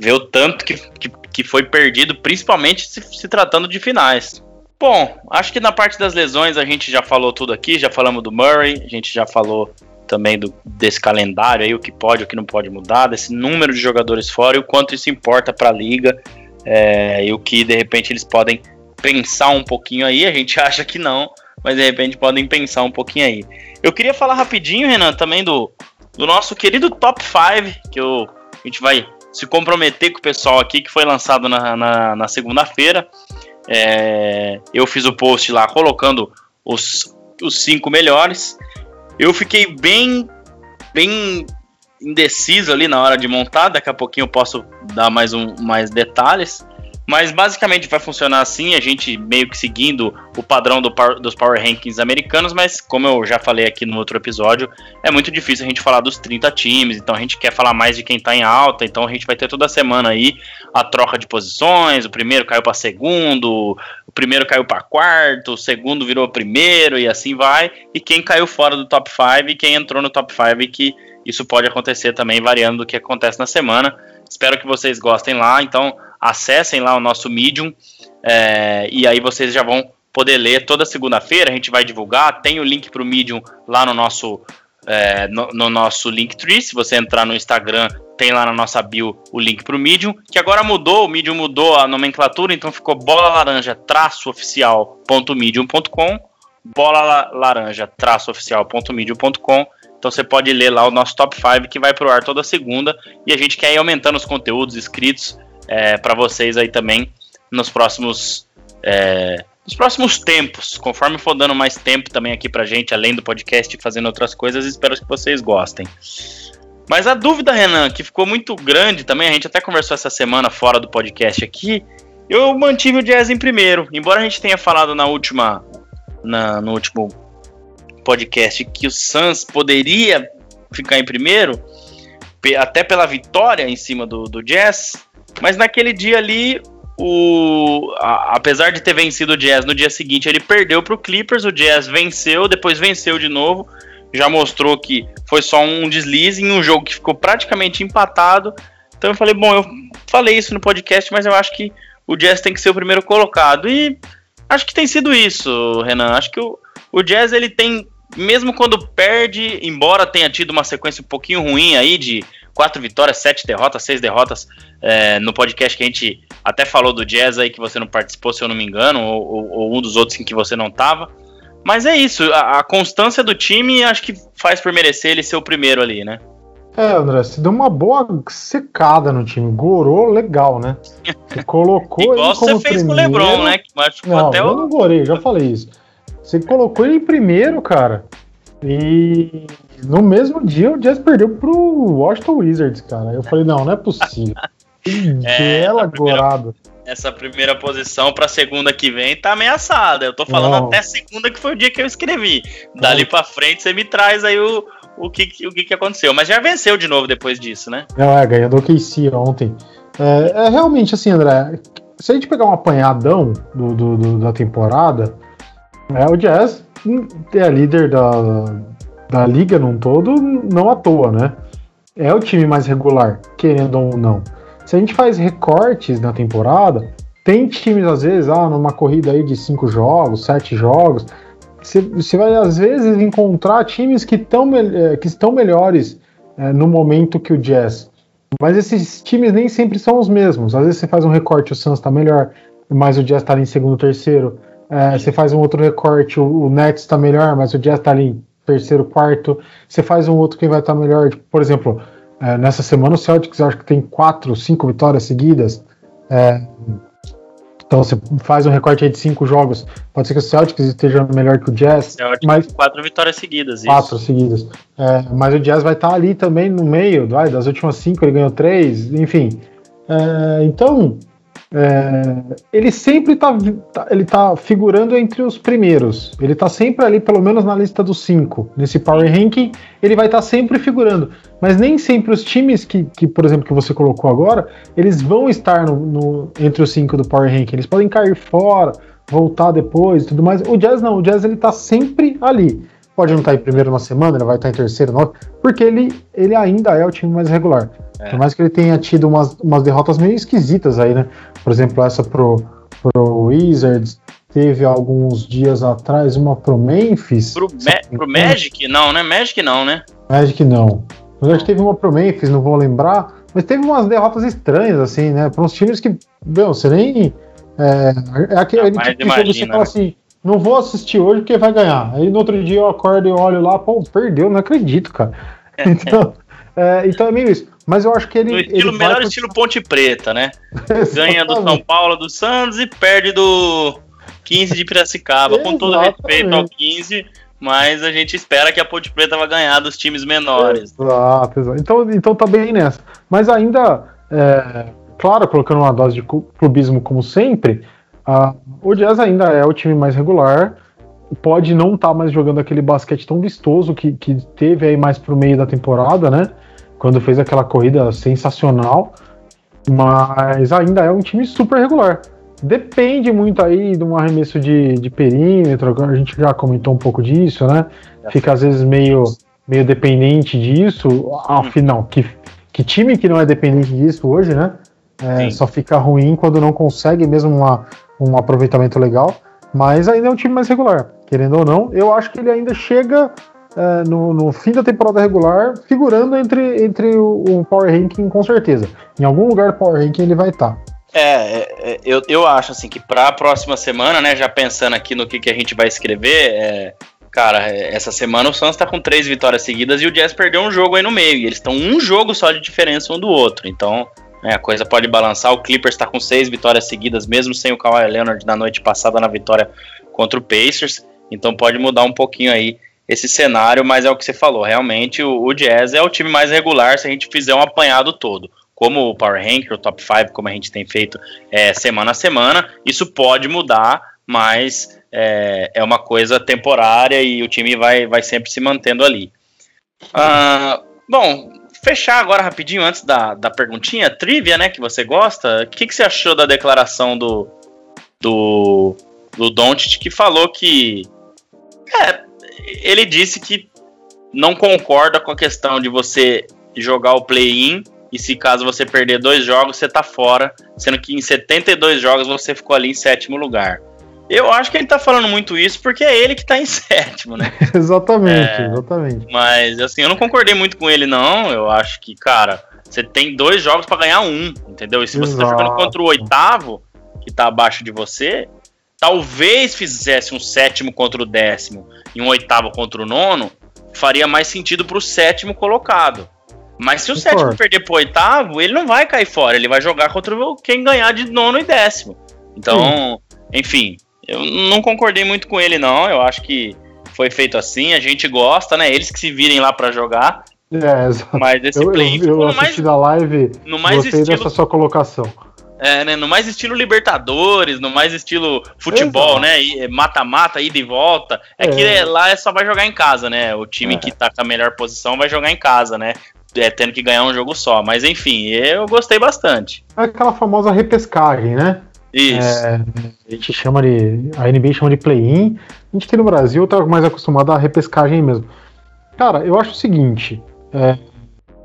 Vê o tanto que, que, que foi perdido, principalmente se, se tratando de finais. Bom, acho que na parte das lesões a gente já falou tudo aqui, já falamos do Murray, a gente já falou também do, desse calendário aí, o que pode, o que não pode mudar, desse número de jogadores fora e o quanto isso importa para a liga é, e o que de repente eles podem pensar um pouquinho aí. A gente [LAUGHS] acha que não, mas de repente podem pensar um pouquinho aí. Eu queria falar rapidinho, Renan, também do, do nosso querido Top 5, que eu, a gente vai se comprometer com o pessoal aqui, que foi lançado na, na, na segunda-feira. É, eu fiz o post lá colocando os, os cinco melhores. Eu fiquei bem, bem indeciso ali na hora de montar. Daqui a pouquinho eu posso dar mais, um, mais detalhes. Mas basicamente vai funcionar assim, a gente meio que seguindo o padrão do, dos Power Rankings americanos, mas como eu já falei aqui no outro episódio, é muito difícil a gente falar dos 30 times, então a gente quer falar mais de quem tá em alta, então a gente vai ter toda semana aí a troca de posições, o primeiro caiu para segundo, primeiro caiu para quarto, o segundo virou primeiro e assim vai, e quem caiu fora do top 5 e quem entrou no top 5 que isso pode acontecer também variando do que acontece na semana. Espero que vocês gostem lá, então acessem lá o nosso Medium é, e aí vocês já vão poder ler toda segunda-feira. A gente vai divulgar. Tem o link para o Medium lá no nosso é, no, no, nosso Linktree. Se você entrar no Instagram, tem lá na nossa bio o link para o Medium, que agora mudou. O Medium mudou a nomenclatura, então ficou bola laranja traço oficial.medium.com bola laranja traço oficial.medium.com então você pode ler lá o nosso top 5 que vai pro ar toda segunda e a gente quer ir aumentando os conteúdos inscritos é, para vocês aí também nos próximos é, nos próximos tempos, conforme for dando mais tempo também aqui pra gente, além do podcast fazendo outras coisas, espero que vocês gostem. Mas a dúvida, Renan, que ficou muito grande também, a gente até conversou essa semana fora do podcast aqui, eu mantive o Jazz em primeiro, embora a gente tenha falado na última na, no último podcast que o Suns poderia ficar em primeiro, até pela vitória em cima do, do Jazz, mas naquele dia ali, o, a, apesar de ter vencido o Jazz no dia seguinte, ele perdeu para o Clippers. O Jazz venceu, depois venceu de novo. Já mostrou que foi só um deslize em um jogo que ficou praticamente empatado. Então eu falei, bom, eu falei isso no podcast, mas eu acho que o Jazz tem que ser o primeiro colocado. E acho que tem sido isso, Renan. Acho que o, o Jazz ele tem, mesmo quando perde, embora tenha tido uma sequência um pouquinho ruim aí de quatro vitórias, sete derrotas, seis derrotas é, no podcast que a gente até falou do Jazz aí que você não participou, se eu não me engano, ou, ou um dos outros em que você não estava. Mas é isso, a, a, constância do time acho que faz por merecer ele ser o primeiro ali, né? É, André, você deu uma boa secada no time. Gorou legal, né? Você colocou [LAUGHS] Igual ele como você fez primeiro. com o Lebron, né? Que não, até eu o... não gorei, já falei isso. Você colocou ele em primeiro, cara. E no mesmo dia o Jazz perdeu pro Washington Wizards, cara. Eu falei, não, não é possível. [LAUGHS] é, bela gorada. Essa primeira posição pra segunda que vem tá ameaçada. Eu tô falando não. até segunda que foi o dia que eu escrevi. Dali pra frente você me traz aí o, o, que, o que, que aconteceu. Mas já venceu de novo depois disso, né? Não, é, ganhou do KC ontem. É, é, realmente assim, André. Se a gente pegar um apanhadão do, do, do da temporada, é, o Jazz é líder da, da liga num todo, não à toa, né? É o time mais regular, querendo ou não. Se a gente faz recortes na temporada, tem times, às vezes, ah, numa corrida aí de cinco jogos, sete jogos, você vai, às vezes, encontrar times que, tão, eh, que estão melhores é, no momento que o Jazz. Mas esses times nem sempre são os mesmos. Às vezes você faz um recorte, o Suns está melhor, mas o Jazz está ali em segundo, terceiro. É, você faz um outro recorte, o, o Nets está melhor, mas o Jazz está ali em terceiro, quarto. Você faz um outro que vai estar tá melhor. Por exemplo, é, nessa semana o Celtics acho que tem quatro, cinco vitórias seguidas. É, então você faz um recorte aí de cinco jogos. Pode ser que o Celtics esteja melhor que o Jazz. Celtics mas quatro vitórias seguidas. Quatro isso. seguidas. É, mas o Jazz vai estar tá ali também no meio. Vai, das últimas cinco ele ganhou três. Enfim. É, então é, ele sempre está tá, ele tá figurando entre os primeiros. Ele está sempre ali, pelo menos na lista dos cinco. Nesse Power Ranking, ele vai estar tá sempre figurando. Mas nem sempre os times que, que, por exemplo, que você colocou agora, eles vão estar no, no, entre os cinco do Power Ranking. Eles podem cair fora, voltar depois e tudo mais. O Jazz não, o Jazz ele tá sempre ali. Pode não estar em primeiro na semana, ele vai estar em terceiro, não, porque ele, ele ainda é o time mais regular. É. Por mais que ele tenha tido umas, umas derrotas meio esquisitas aí, né? Por exemplo, essa pro, pro Wizards, teve alguns dias atrás uma pro Memphis. Pro, Ma pro Magic? Não, né? Magic não, né? Magic não. Mas acho que teve uma pro Memphis, não vou lembrar. Mas teve umas derrotas estranhas, assim, né? Para uns times que, meu, você nem. É, é aquele tipo que você fala né? assim não vou assistir hoje porque vai ganhar. Aí no outro dia eu acordo e olho lá, pô, perdeu, não acredito, cara. [LAUGHS] Então, é, então é meio isso. Mas eu acho que ele. No estilo, ele melhor estilo Ponte Preta, né? [LAUGHS] Ganha do São Paulo, do Santos e perde do 15 de Piracicaba. Com todo respeito ao 15, mas a gente espera que a Ponte Preta vai ganhar dos times menores. Exato, exato. Então, então tá bem nessa. Mas ainda, é, claro, colocando uma dose de clubismo como sempre, Uh, o Jazz ainda é o time mais regular, pode não estar tá mais jogando aquele basquete tão vistoso que, que teve aí mais pro meio da temporada, né? Quando fez aquela corrida sensacional, mas ainda é um time super regular. Depende muito aí de um arremesso de, de perímetro, a gente já comentou um pouco disso, né? Fica às vezes meio, meio dependente disso. Afinal, que, que time que não é dependente disso hoje, né? É, só fica ruim quando não consegue mesmo uma, um aproveitamento legal, mas ainda é um time mais regular, querendo ou não. Eu acho que ele ainda chega é, no, no, fim da temporada regular figurando entre, entre o, o, Power Ranking com certeza. Em algum lugar do Power Ranking ele vai estar. Tá. É, é, eu, eu acho assim que para a próxima semana, né, já pensando aqui no que, que a gente vai escrever, é, cara, essa semana o Suns está com três vitórias seguidas e o Jazz perdeu um jogo aí no meio. E eles estão um jogo só de diferença um do outro. Então, é, a coisa pode balançar. O Clippers está com seis vitórias seguidas, mesmo sem o Kawhi Leonard na noite passada na vitória contra o Pacers. Então pode mudar um pouquinho aí esse cenário, mas é o que você falou. Realmente o, o Jazz é o time mais regular se a gente fizer um apanhado todo. Como o Power Ranker, o Top 5, como a gente tem feito é, semana a semana, isso pode mudar, mas é, é, uma coisa temporária e o time vai, vai sempre se mantendo ali. Ah, bom, fechar agora rapidinho, antes da, da perguntinha, trivia, né, que você gosta, o que, que você achou da declaração do, do, do Doncic que falou que é, ele disse que não concorda com a questão de você jogar o play-in e se caso você perder dois jogos, você tá fora, sendo que em 72 jogos você ficou ali em sétimo lugar. Eu acho que ele tá falando muito isso porque é ele que tá em [LAUGHS] sétimo, né? exatamente, é, exatamente. Mas, assim, eu não concordei muito com ele, não. Eu acho que, cara, você tem dois jogos para ganhar um, entendeu? E se você Exato. tá jogando contra o oitavo, que tá abaixo de você, talvez fizesse um sétimo contra o décimo e um oitavo contra o nono, faria mais sentido pro sétimo colocado. Mas se o Concordo. sétimo perder pro oitavo, ele não vai cair fora, ele vai jogar contra o- quem ganhar de nono e décimo. Então, enfim, eu não concordei muito com ele, não. Eu acho que foi feito assim, a gente gosta, né? Eles que se virem lá pra jogar, É, exato. mas esse Eu, eu, play-in eu no assisti mais, da live, no mais gostei estilo dessa sua colocação. É, né, no mais estilo Libertadores, no mais estilo futebol, Exato. né? e- Mata-mata, ida e volta. É, É. que é, lá é só vai jogar em casa, né? O time É. que tá com a melhor posição vai jogar em casa, né? É, tendo que ganhar um jogo só. Mas enfim, eu gostei bastante. É aquela famosa repescagem, né? Isso. É, a gente chama de. A NBA chama de play-in. A gente aqui no Brasil tá mais acostumado à repescagem mesmo. Cara, eu acho o seguinte. é,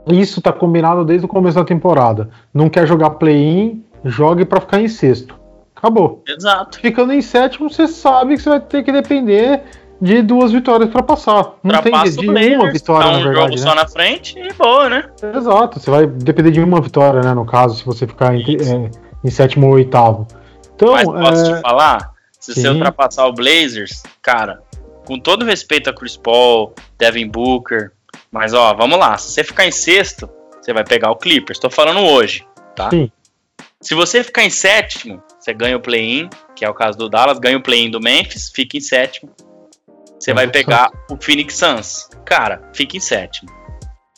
isso tá combinado desde o começo da temporada. Não quer jogar play-in, jogue pra ficar em sexto. Acabou. Exato. Ficando em sétimo, você sabe que você vai ter que depender de duas vitórias pra passar. Não tem Ultrapassa de o uma vitória, tá na um verdade. jogo né? só na frente e boa, né? Exato, você vai depender de uma vitória, né? No caso, se você ficar entre- é, em sétimo ou oitavo. Então, Mas posso é, te falar? Se você sim. ultrapassar o Blazers, cara, com todo respeito a Chris Paul, Devin Booker, mas ó, vamos lá, se você ficar em sexto, você vai pegar o Clippers. Tô falando hoje, tá? Sim. Se você ficar em sétimo, você ganha o play-in, que é o caso do Dallas, ganha o play-in do Memphis, fica em sétimo. Você vai Nossa. pegar o Phoenix Suns. Cara, fica em sétimo.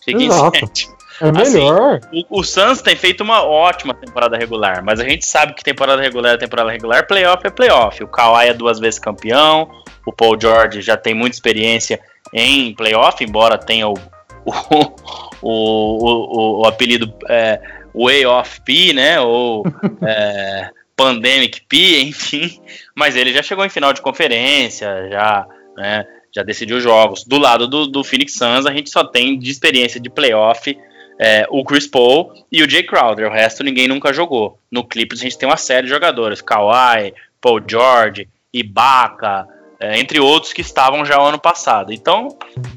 Fica Exato. em sétimo. É assim, melhor. O, o Suns tem feito uma ótima temporada regular, mas a gente sabe que temporada regular é temporada regular, playoff é playoff. O Kawhi é duas vezes campeão, o Paul George já tem muita experiência em playoff, embora tenha o, [LAUGHS] o, o, o, o apelido é, Way of P, né? Ou é, [LAUGHS] Pandemic P, enfim. Mas ele já chegou em final de conferência, já, né, já decidiu jogos. Do lado do, do Phoenix Suns, a gente só tem de experiência de playoff é, o Chris Paul e o Jay Crowder. O resto ninguém nunca jogou. No Clippers a gente tem uma série de jogadores: Kawhi, Paul George, Ibaka, é, entre outros que estavam já o ano passado. Então,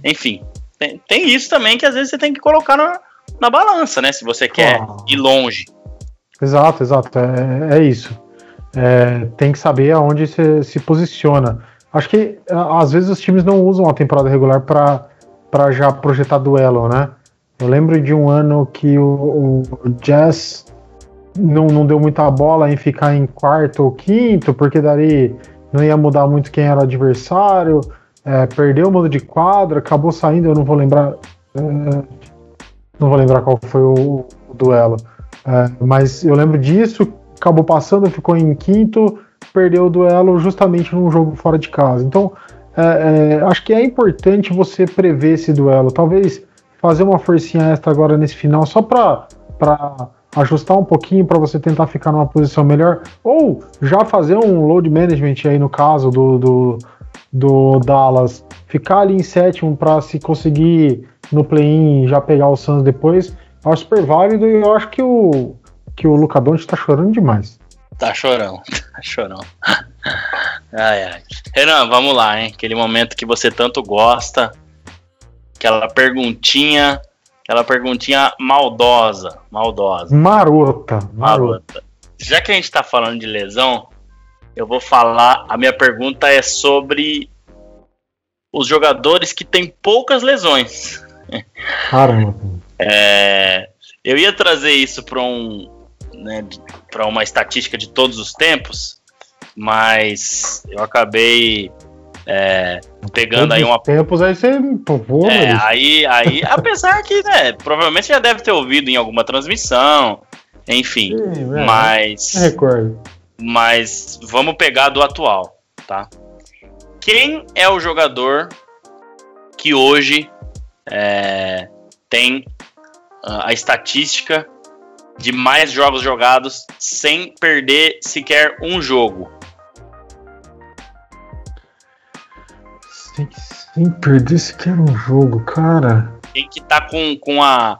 enfim, tem, tem isso também que às vezes você tem que colocar na, na balança, né? Se você quer Claro. ir longe. Exato, exato. É, é isso. É, tem que saber aonde você se posiciona. Acho que às vezes os times não usam a temporada regular para já projetar duelo, né? Eu lembro de um ano que o, o Jazz não, não deu muita bola em ficar em quarto ou quinto, porque daí não ia mudar muito quem era o adversário. é, perdeu o modo de quadra, acabou saindo, eu não vou lembrar. é, não vou lembrar qual foi o, o duelo. É, mas eu lembro disso, acabou passando, ficou em quinto, perdeu o duelo justamente num jogo fora de casa. Então, é, é, acho que é importante você prever esse duelo. Talvez fazer uma forcinha extra agora nesse final, só para ajustar um pouquinho, para você tentar ficar numa posição melhor. Ou já fazer um load management aí no caso do, do, do Dallas, ficar ali em sétimo para se conseguir no play-in já pegar o Suns depois. Acho super válido e eu acho que o, que o Luca Doncic tá chorando demais. Tá chorão, [LAUGHS] tá chorão. Ai, ai. Renan, vamos lá, hein? Aquele momento que você tanto gosta. Aquela perguntinha. Aquela perguntinha maldosa. Maldosa. Marota, marota. Marota. Já que a gente tá falando de lesão, eu vou falar. A minha pergunta é sobre os jogadores que têm poucas lesões. Caramba. [LAUGHS] É, eu ia trazer isso para um, né, para uma estatística de todos os tempos, mas eu acabei é, pegando aí uma. tempos aí você. Pô, É, aí, aí, [LAUGHS] apesar que, né, provavelmente já deve ter ouvido em alguma transmissão, enfim, Sim, é, mas, recordo. mas vamos pegar do atual, tá? Quem é o jogador que hoje é, tem a estatística de mais jogos jogados sem perder sequer um jogo? Sem, sem perder sequer um jogo, cara. Quem que tá com, com a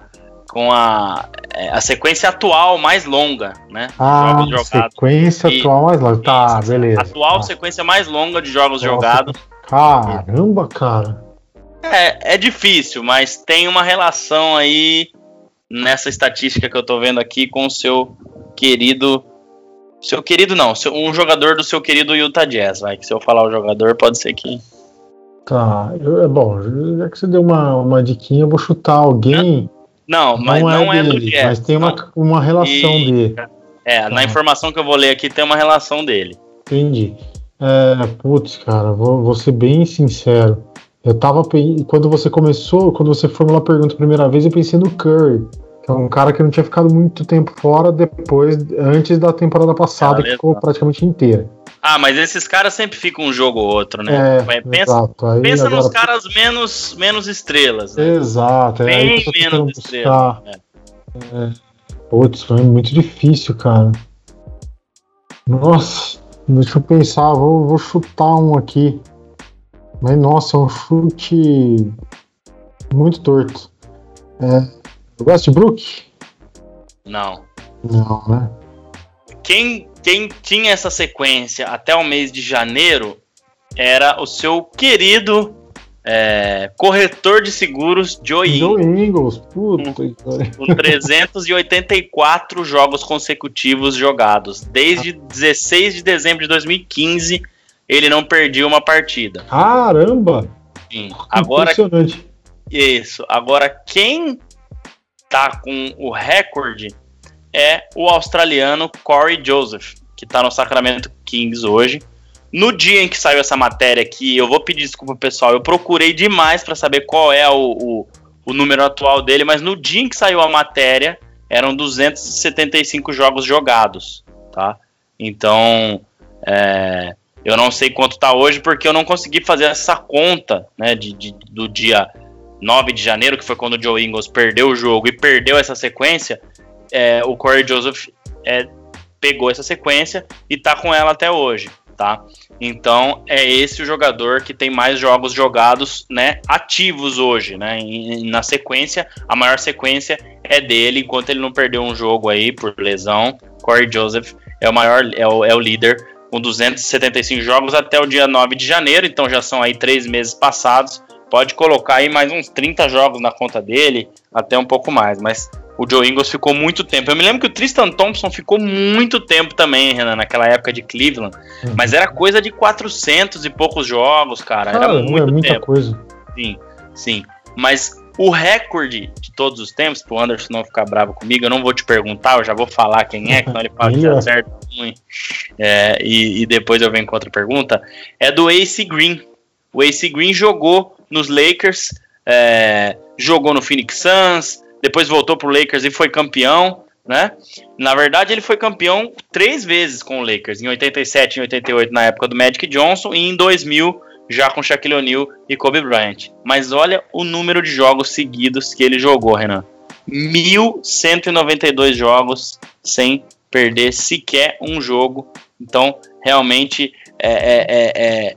com a, é, a sequência atual mais longa, né? Ah, sequência E- atual mais longa. Tá, beleza. Atual Tá. sequência mais longa de jogos Nossa. jogados. Caramba, cara. É, é difícil, mas tem uma relação aí nessa estatística que eu tô vendo aqui com o seu querido. Seu querido não, seu- um jogador do seu querido Utah Jazz, vai. Que se eu falar o jogador, pode ser que. Tá, eu- é bom, já que você deu uma, uma diquinha, eu vou chutar alguém Não, mas não, não é, do dele, Jazz. Mas tem uma, não. uma relação E- dele. É, Tá. na informação que eu vou ler aqui tem uma relação dele. Entendi. É, putz, cara, vou, vou ser bem sincero. Eu tava. Quando você começou, quando você formulou a pergunta a primeira vez, eu pensei no Curry. Que é um cara que não tinha ficado muito tempo fora depois, antes da temporada passada, que Beleza. ficou praticamente inteira. Ah, mas esses caras sempre ficam um jogo ou outro, né? É, pensa exato. Aí pensa agora- nos caras menos, menos estrelas. Né? Exato, é Bem menos tentando estrela. buscar. É. Putz, foi muito difícil, cara. Nossa, deixa eu pensar, vou, vou chutar um aqui. Mas nossa, é um chute muito torto. É, Westbrook? Não. Não, né? Quem, quem tinha essa sequência até o mês de janeiro era o seu querido é, corretor de seguros, Joe Joe Ingles, puta pariu. com 384 [LAUGHS] jogos consecutivos jogados. Desde 16 de dezembro de 2015, ele não perdia uma partida. Caramba! Sim. Agora, Impressionante. isso. Agora, quem tá com o recorde é o australiano Corey Joseph, que tá no Sacramento Kings hoje. No dia em que saiu essa matéria aqui, eu vou pedir desculpa, pessoal. Eu procurei demais para saber qual é o, o, o número atual dele, mas no dia em que saiu a matéria, eram 275 jogos jogados, tá? Então, é, eu não sei quanto tá hoje, porque eu não consegui fazer essa conta, né, de, de- do dia 9 de janeiro, que foi quando o Joe Ingles perdeu o jogo e perdeu essa sequência. É, o Corey Joseph é, pegou essa sequência e tá com ela até hoje, tá? Então é esse o jogador que tem mais jogos jogados, né, ativos hoje, né? E- na sequência, a maior sequência é dele, enquanto ele não perdeu um jogo aí por lesão. Corey Joseph é o maior, é o, é o líder com 275 jogos até o dia 9 de janeiro, então já são aí três meses passados. Pode colocar aí mais uns 30 jogos na conta dele, até um pouco mais, mas o Joe Ingles ficou muito tempo. Eu me lembro que o Tristan Thompson ficou muito tempo também, Renan, naquela época de Cleveland. Uhum. Mas era coisa de 400 e poucos jogos, cara. Era Caramba, muito é muita tempo. coisa. Sim, sim. Mas o recorde de todos os tempos, pro Anderson não ficar bravo comigo, eu não vou te perguntar, eu já vou falar quem é, senão ele fala que [LAUGHS] é é. certo ruim. É, e, e depois eu venho com outra pergunta. É do Ace Green. O Ace Green jogou nos Lakers, é, jogou no Phoenix Suns, depois voltou pro Lakers e foi campeão, né? Na verdade, ele foi campeão três vezes com o Lakers, em 87 e 88 na época do Magic Johnson e em 2000 já com Shaquille O'Neal e Kobe Bryant. Mas olha o número de jogos seguidos que ele jogou, Renan. 1192 jogos sem perder sequer um jogo. Então, realmente é, é, é,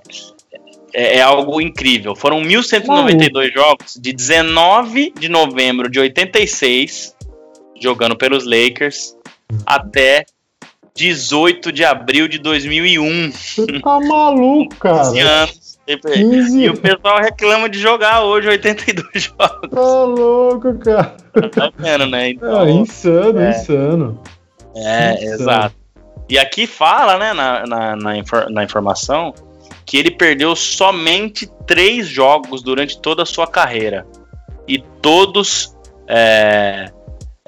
é, é- é algo incrível. Foram 1192 jogos de 19 de novembro de 86, jogando pelos Lakers, até 18 de abril de 2001. Você tá maluco, cara. [LAUGHS] 15 anos. E 15 o pessoal reclama de jogar hoje 82 [LAUGHS] jogos. Tá louco, cara. Tá vendo, né? [LAUGHS] Então, insano, é. insano. é, insano. exato. E aqui fala, né, na, na, na, infor- na informação, que ele perdeu somente três jogos durante toda a sua carreira. E todos, é,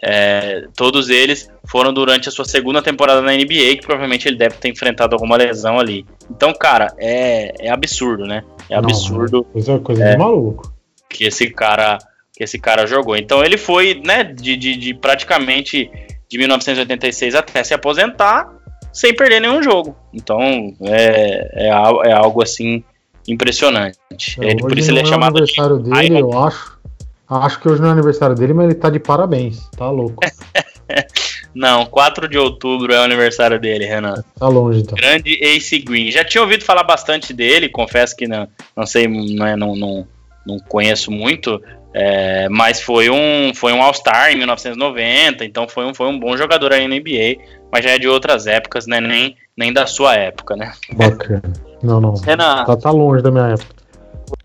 é, todos eles foram durante a sua segunda temporada na NBA, que provavelmente ele deve ter enfrentado alguma lesão ali. Então, cara, é, é absurdo, né? É Não, absurdo Coisa, coisa É. de maluco. que esse cara que esse cara jogou. Então ele foi, né, de, de, de praticamente de 1986 até se aposentar sem perder nenhum jogo. Então é, é, é algo assim impressionante. É, Ele- por hoje isso ele é não chamado de aniversário dele, Iron. eu acho. Acho que hoje não é aniversário dele, mas ele tá de parabéns. Tá louco. [LAUGHS] Não, 4 de outubro é o aniversário dele, Renan. Tá longe, então. Grande Ace Green. Já tinha ouvido falar bastante dele, confesso que não, não sei, né, não, não, não conheço muito, é, mas foi um, foi um All-Star em 1990, então foi um, foi um bom jogador aí na NBA, mas já é de outras épocas, né? Nem, nem da sua época, né? Bacana. Não, não. Renan, Tá, tá longe da minha época.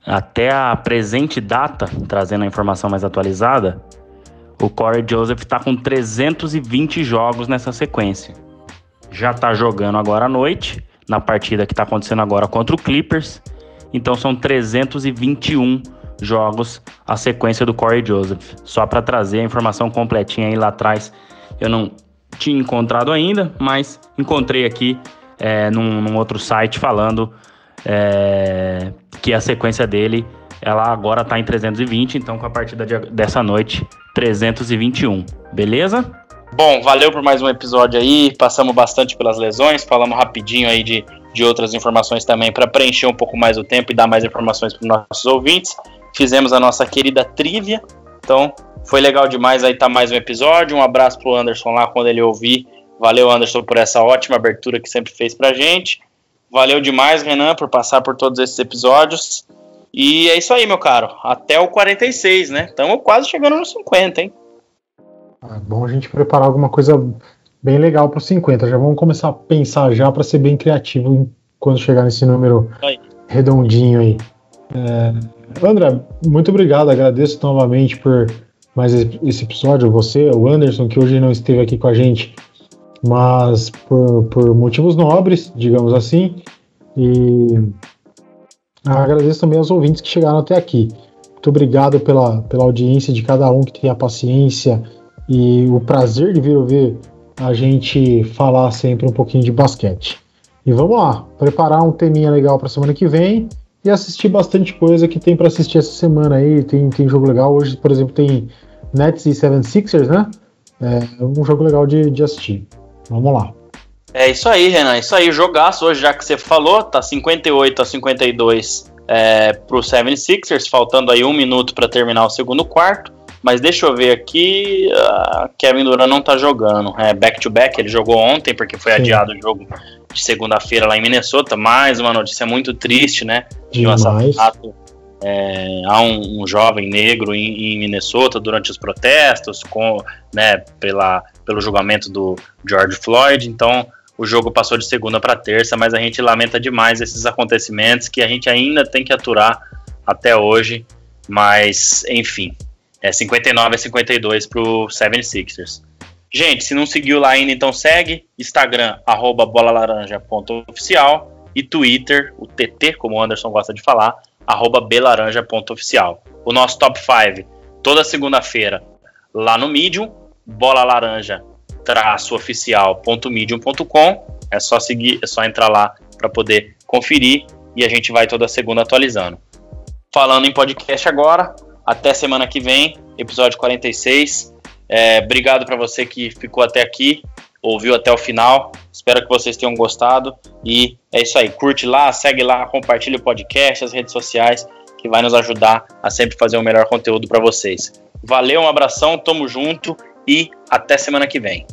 Até a presente data, trazendo a informação mais atualizada, o Corey Joseph está com 320 jogos nessa sequência. Já está jogando agora à noite, na partida que está acontecendo agora contra o Clippers. Então são 321 jogos a sequência do Corey Joseph. Só para trazer a informação completinha aí lá atrás, eu não tinha encontrado ainda, mas encontrei aqui é, num, num, outro site falando é, que a sequência dele ela agora está em 320, então com a partida de, dessa noite 321, beleza? Bom, valeu por mais um episódio aí. Passamos bastante pelas lesões, falamos rapidinho aí de, de outras informações também para preencher um pouco mais o tempo e dar mais informações para os nossos ouvintes. Fizemos a nossa querida trivia, então foi legal demais aí tá mais um episódio. Um abraço pro Anderson lá quando ele ouvir. Valeu, Anderson, por essa ótima abertura que sempre fez pra gente. Valeu demais, Renan, por passar por todos esses episódios. E é isso aí, meu caro. Até o 46, né? Estamos quase chegando no 50, hein? É bom a gente preparar alguma coisa bem legal para os 50. Já vamos começar a pensar já para ser bem criativo quando chegar nesse número aí. redondinho aí. É, André, muito obrigado. Agradeço novamente por mais esse episódio. Você, o Anderson, que hoje não esteve aqui com a gente, mas por, por motivos nobres, digamos assim. E agradeço também aos ouvintes que chegaram até aqui. Muito obrigado pela, pela audiência de cada um que tem a paciência e o prazer de vir ouvir a gente falar sempre um pouquinho de basquete. E vamos lá, preparar um teminha legal para semana que vem e assistir bastante coisa que tem para assistir essa semana aí. Tem, tem jogo legal. Hoje, por exemplo, tem Nets e 76ers, né? É um jogo legal de, de assistir. Vamos lá. É isso aí, Renan. Isso aí, jogaço hoje, já que você falou, tá 58 a 52 é, pro 76ers, faltando aí um minuto para terminar o segundo quarto. Mas deixa eu ver aqui. Uh, Kevin Durant não tá jogando. É back-to-back, ele jogou ontem, porque foi Sim. adiado o jogo de segunda-feira lá em Minnesota. Mais uma notícia muito triste, né? De um assassinato. É, há um, um, jovem negro em, em, Minnesota durante os protestos, com, né, pela, pelo julgamento do George Floyd. Então, o jogo passou de segunda para terça, mas a gente lamenta demais esses acontecimentos que a gente ainda tem que aturar até hoje. Mas, enfim, é 59 a 52 pro 76ers. Gente, se não seguiu lá ainda, então segue. Instagram, arroba bolalaranja.oficial. E Twitter, o TT, como o Anderson gosta de falar, arroba belaranja.oficial. O nosso top 5, toda segunda-feira, lá no Medium, bola laranja traço oficial.medium.com. É só seguir, é só entrar lá para poder conferir e a gente vai toda segunda atualizando. Falando em podcast agora, até semana que vem, episódio 46. É, obrigado para você que ficou até aqui, ouviu até o final. Espero que vocês tenham gostado. E é isso aí. Curte lá, segue lá, compartilha o podcast, as redes sociais, que vai nos ajudar a sempre fazer o melhor conteúdo para vocês. Valeu, um abração, tamo junto e até semana que vem.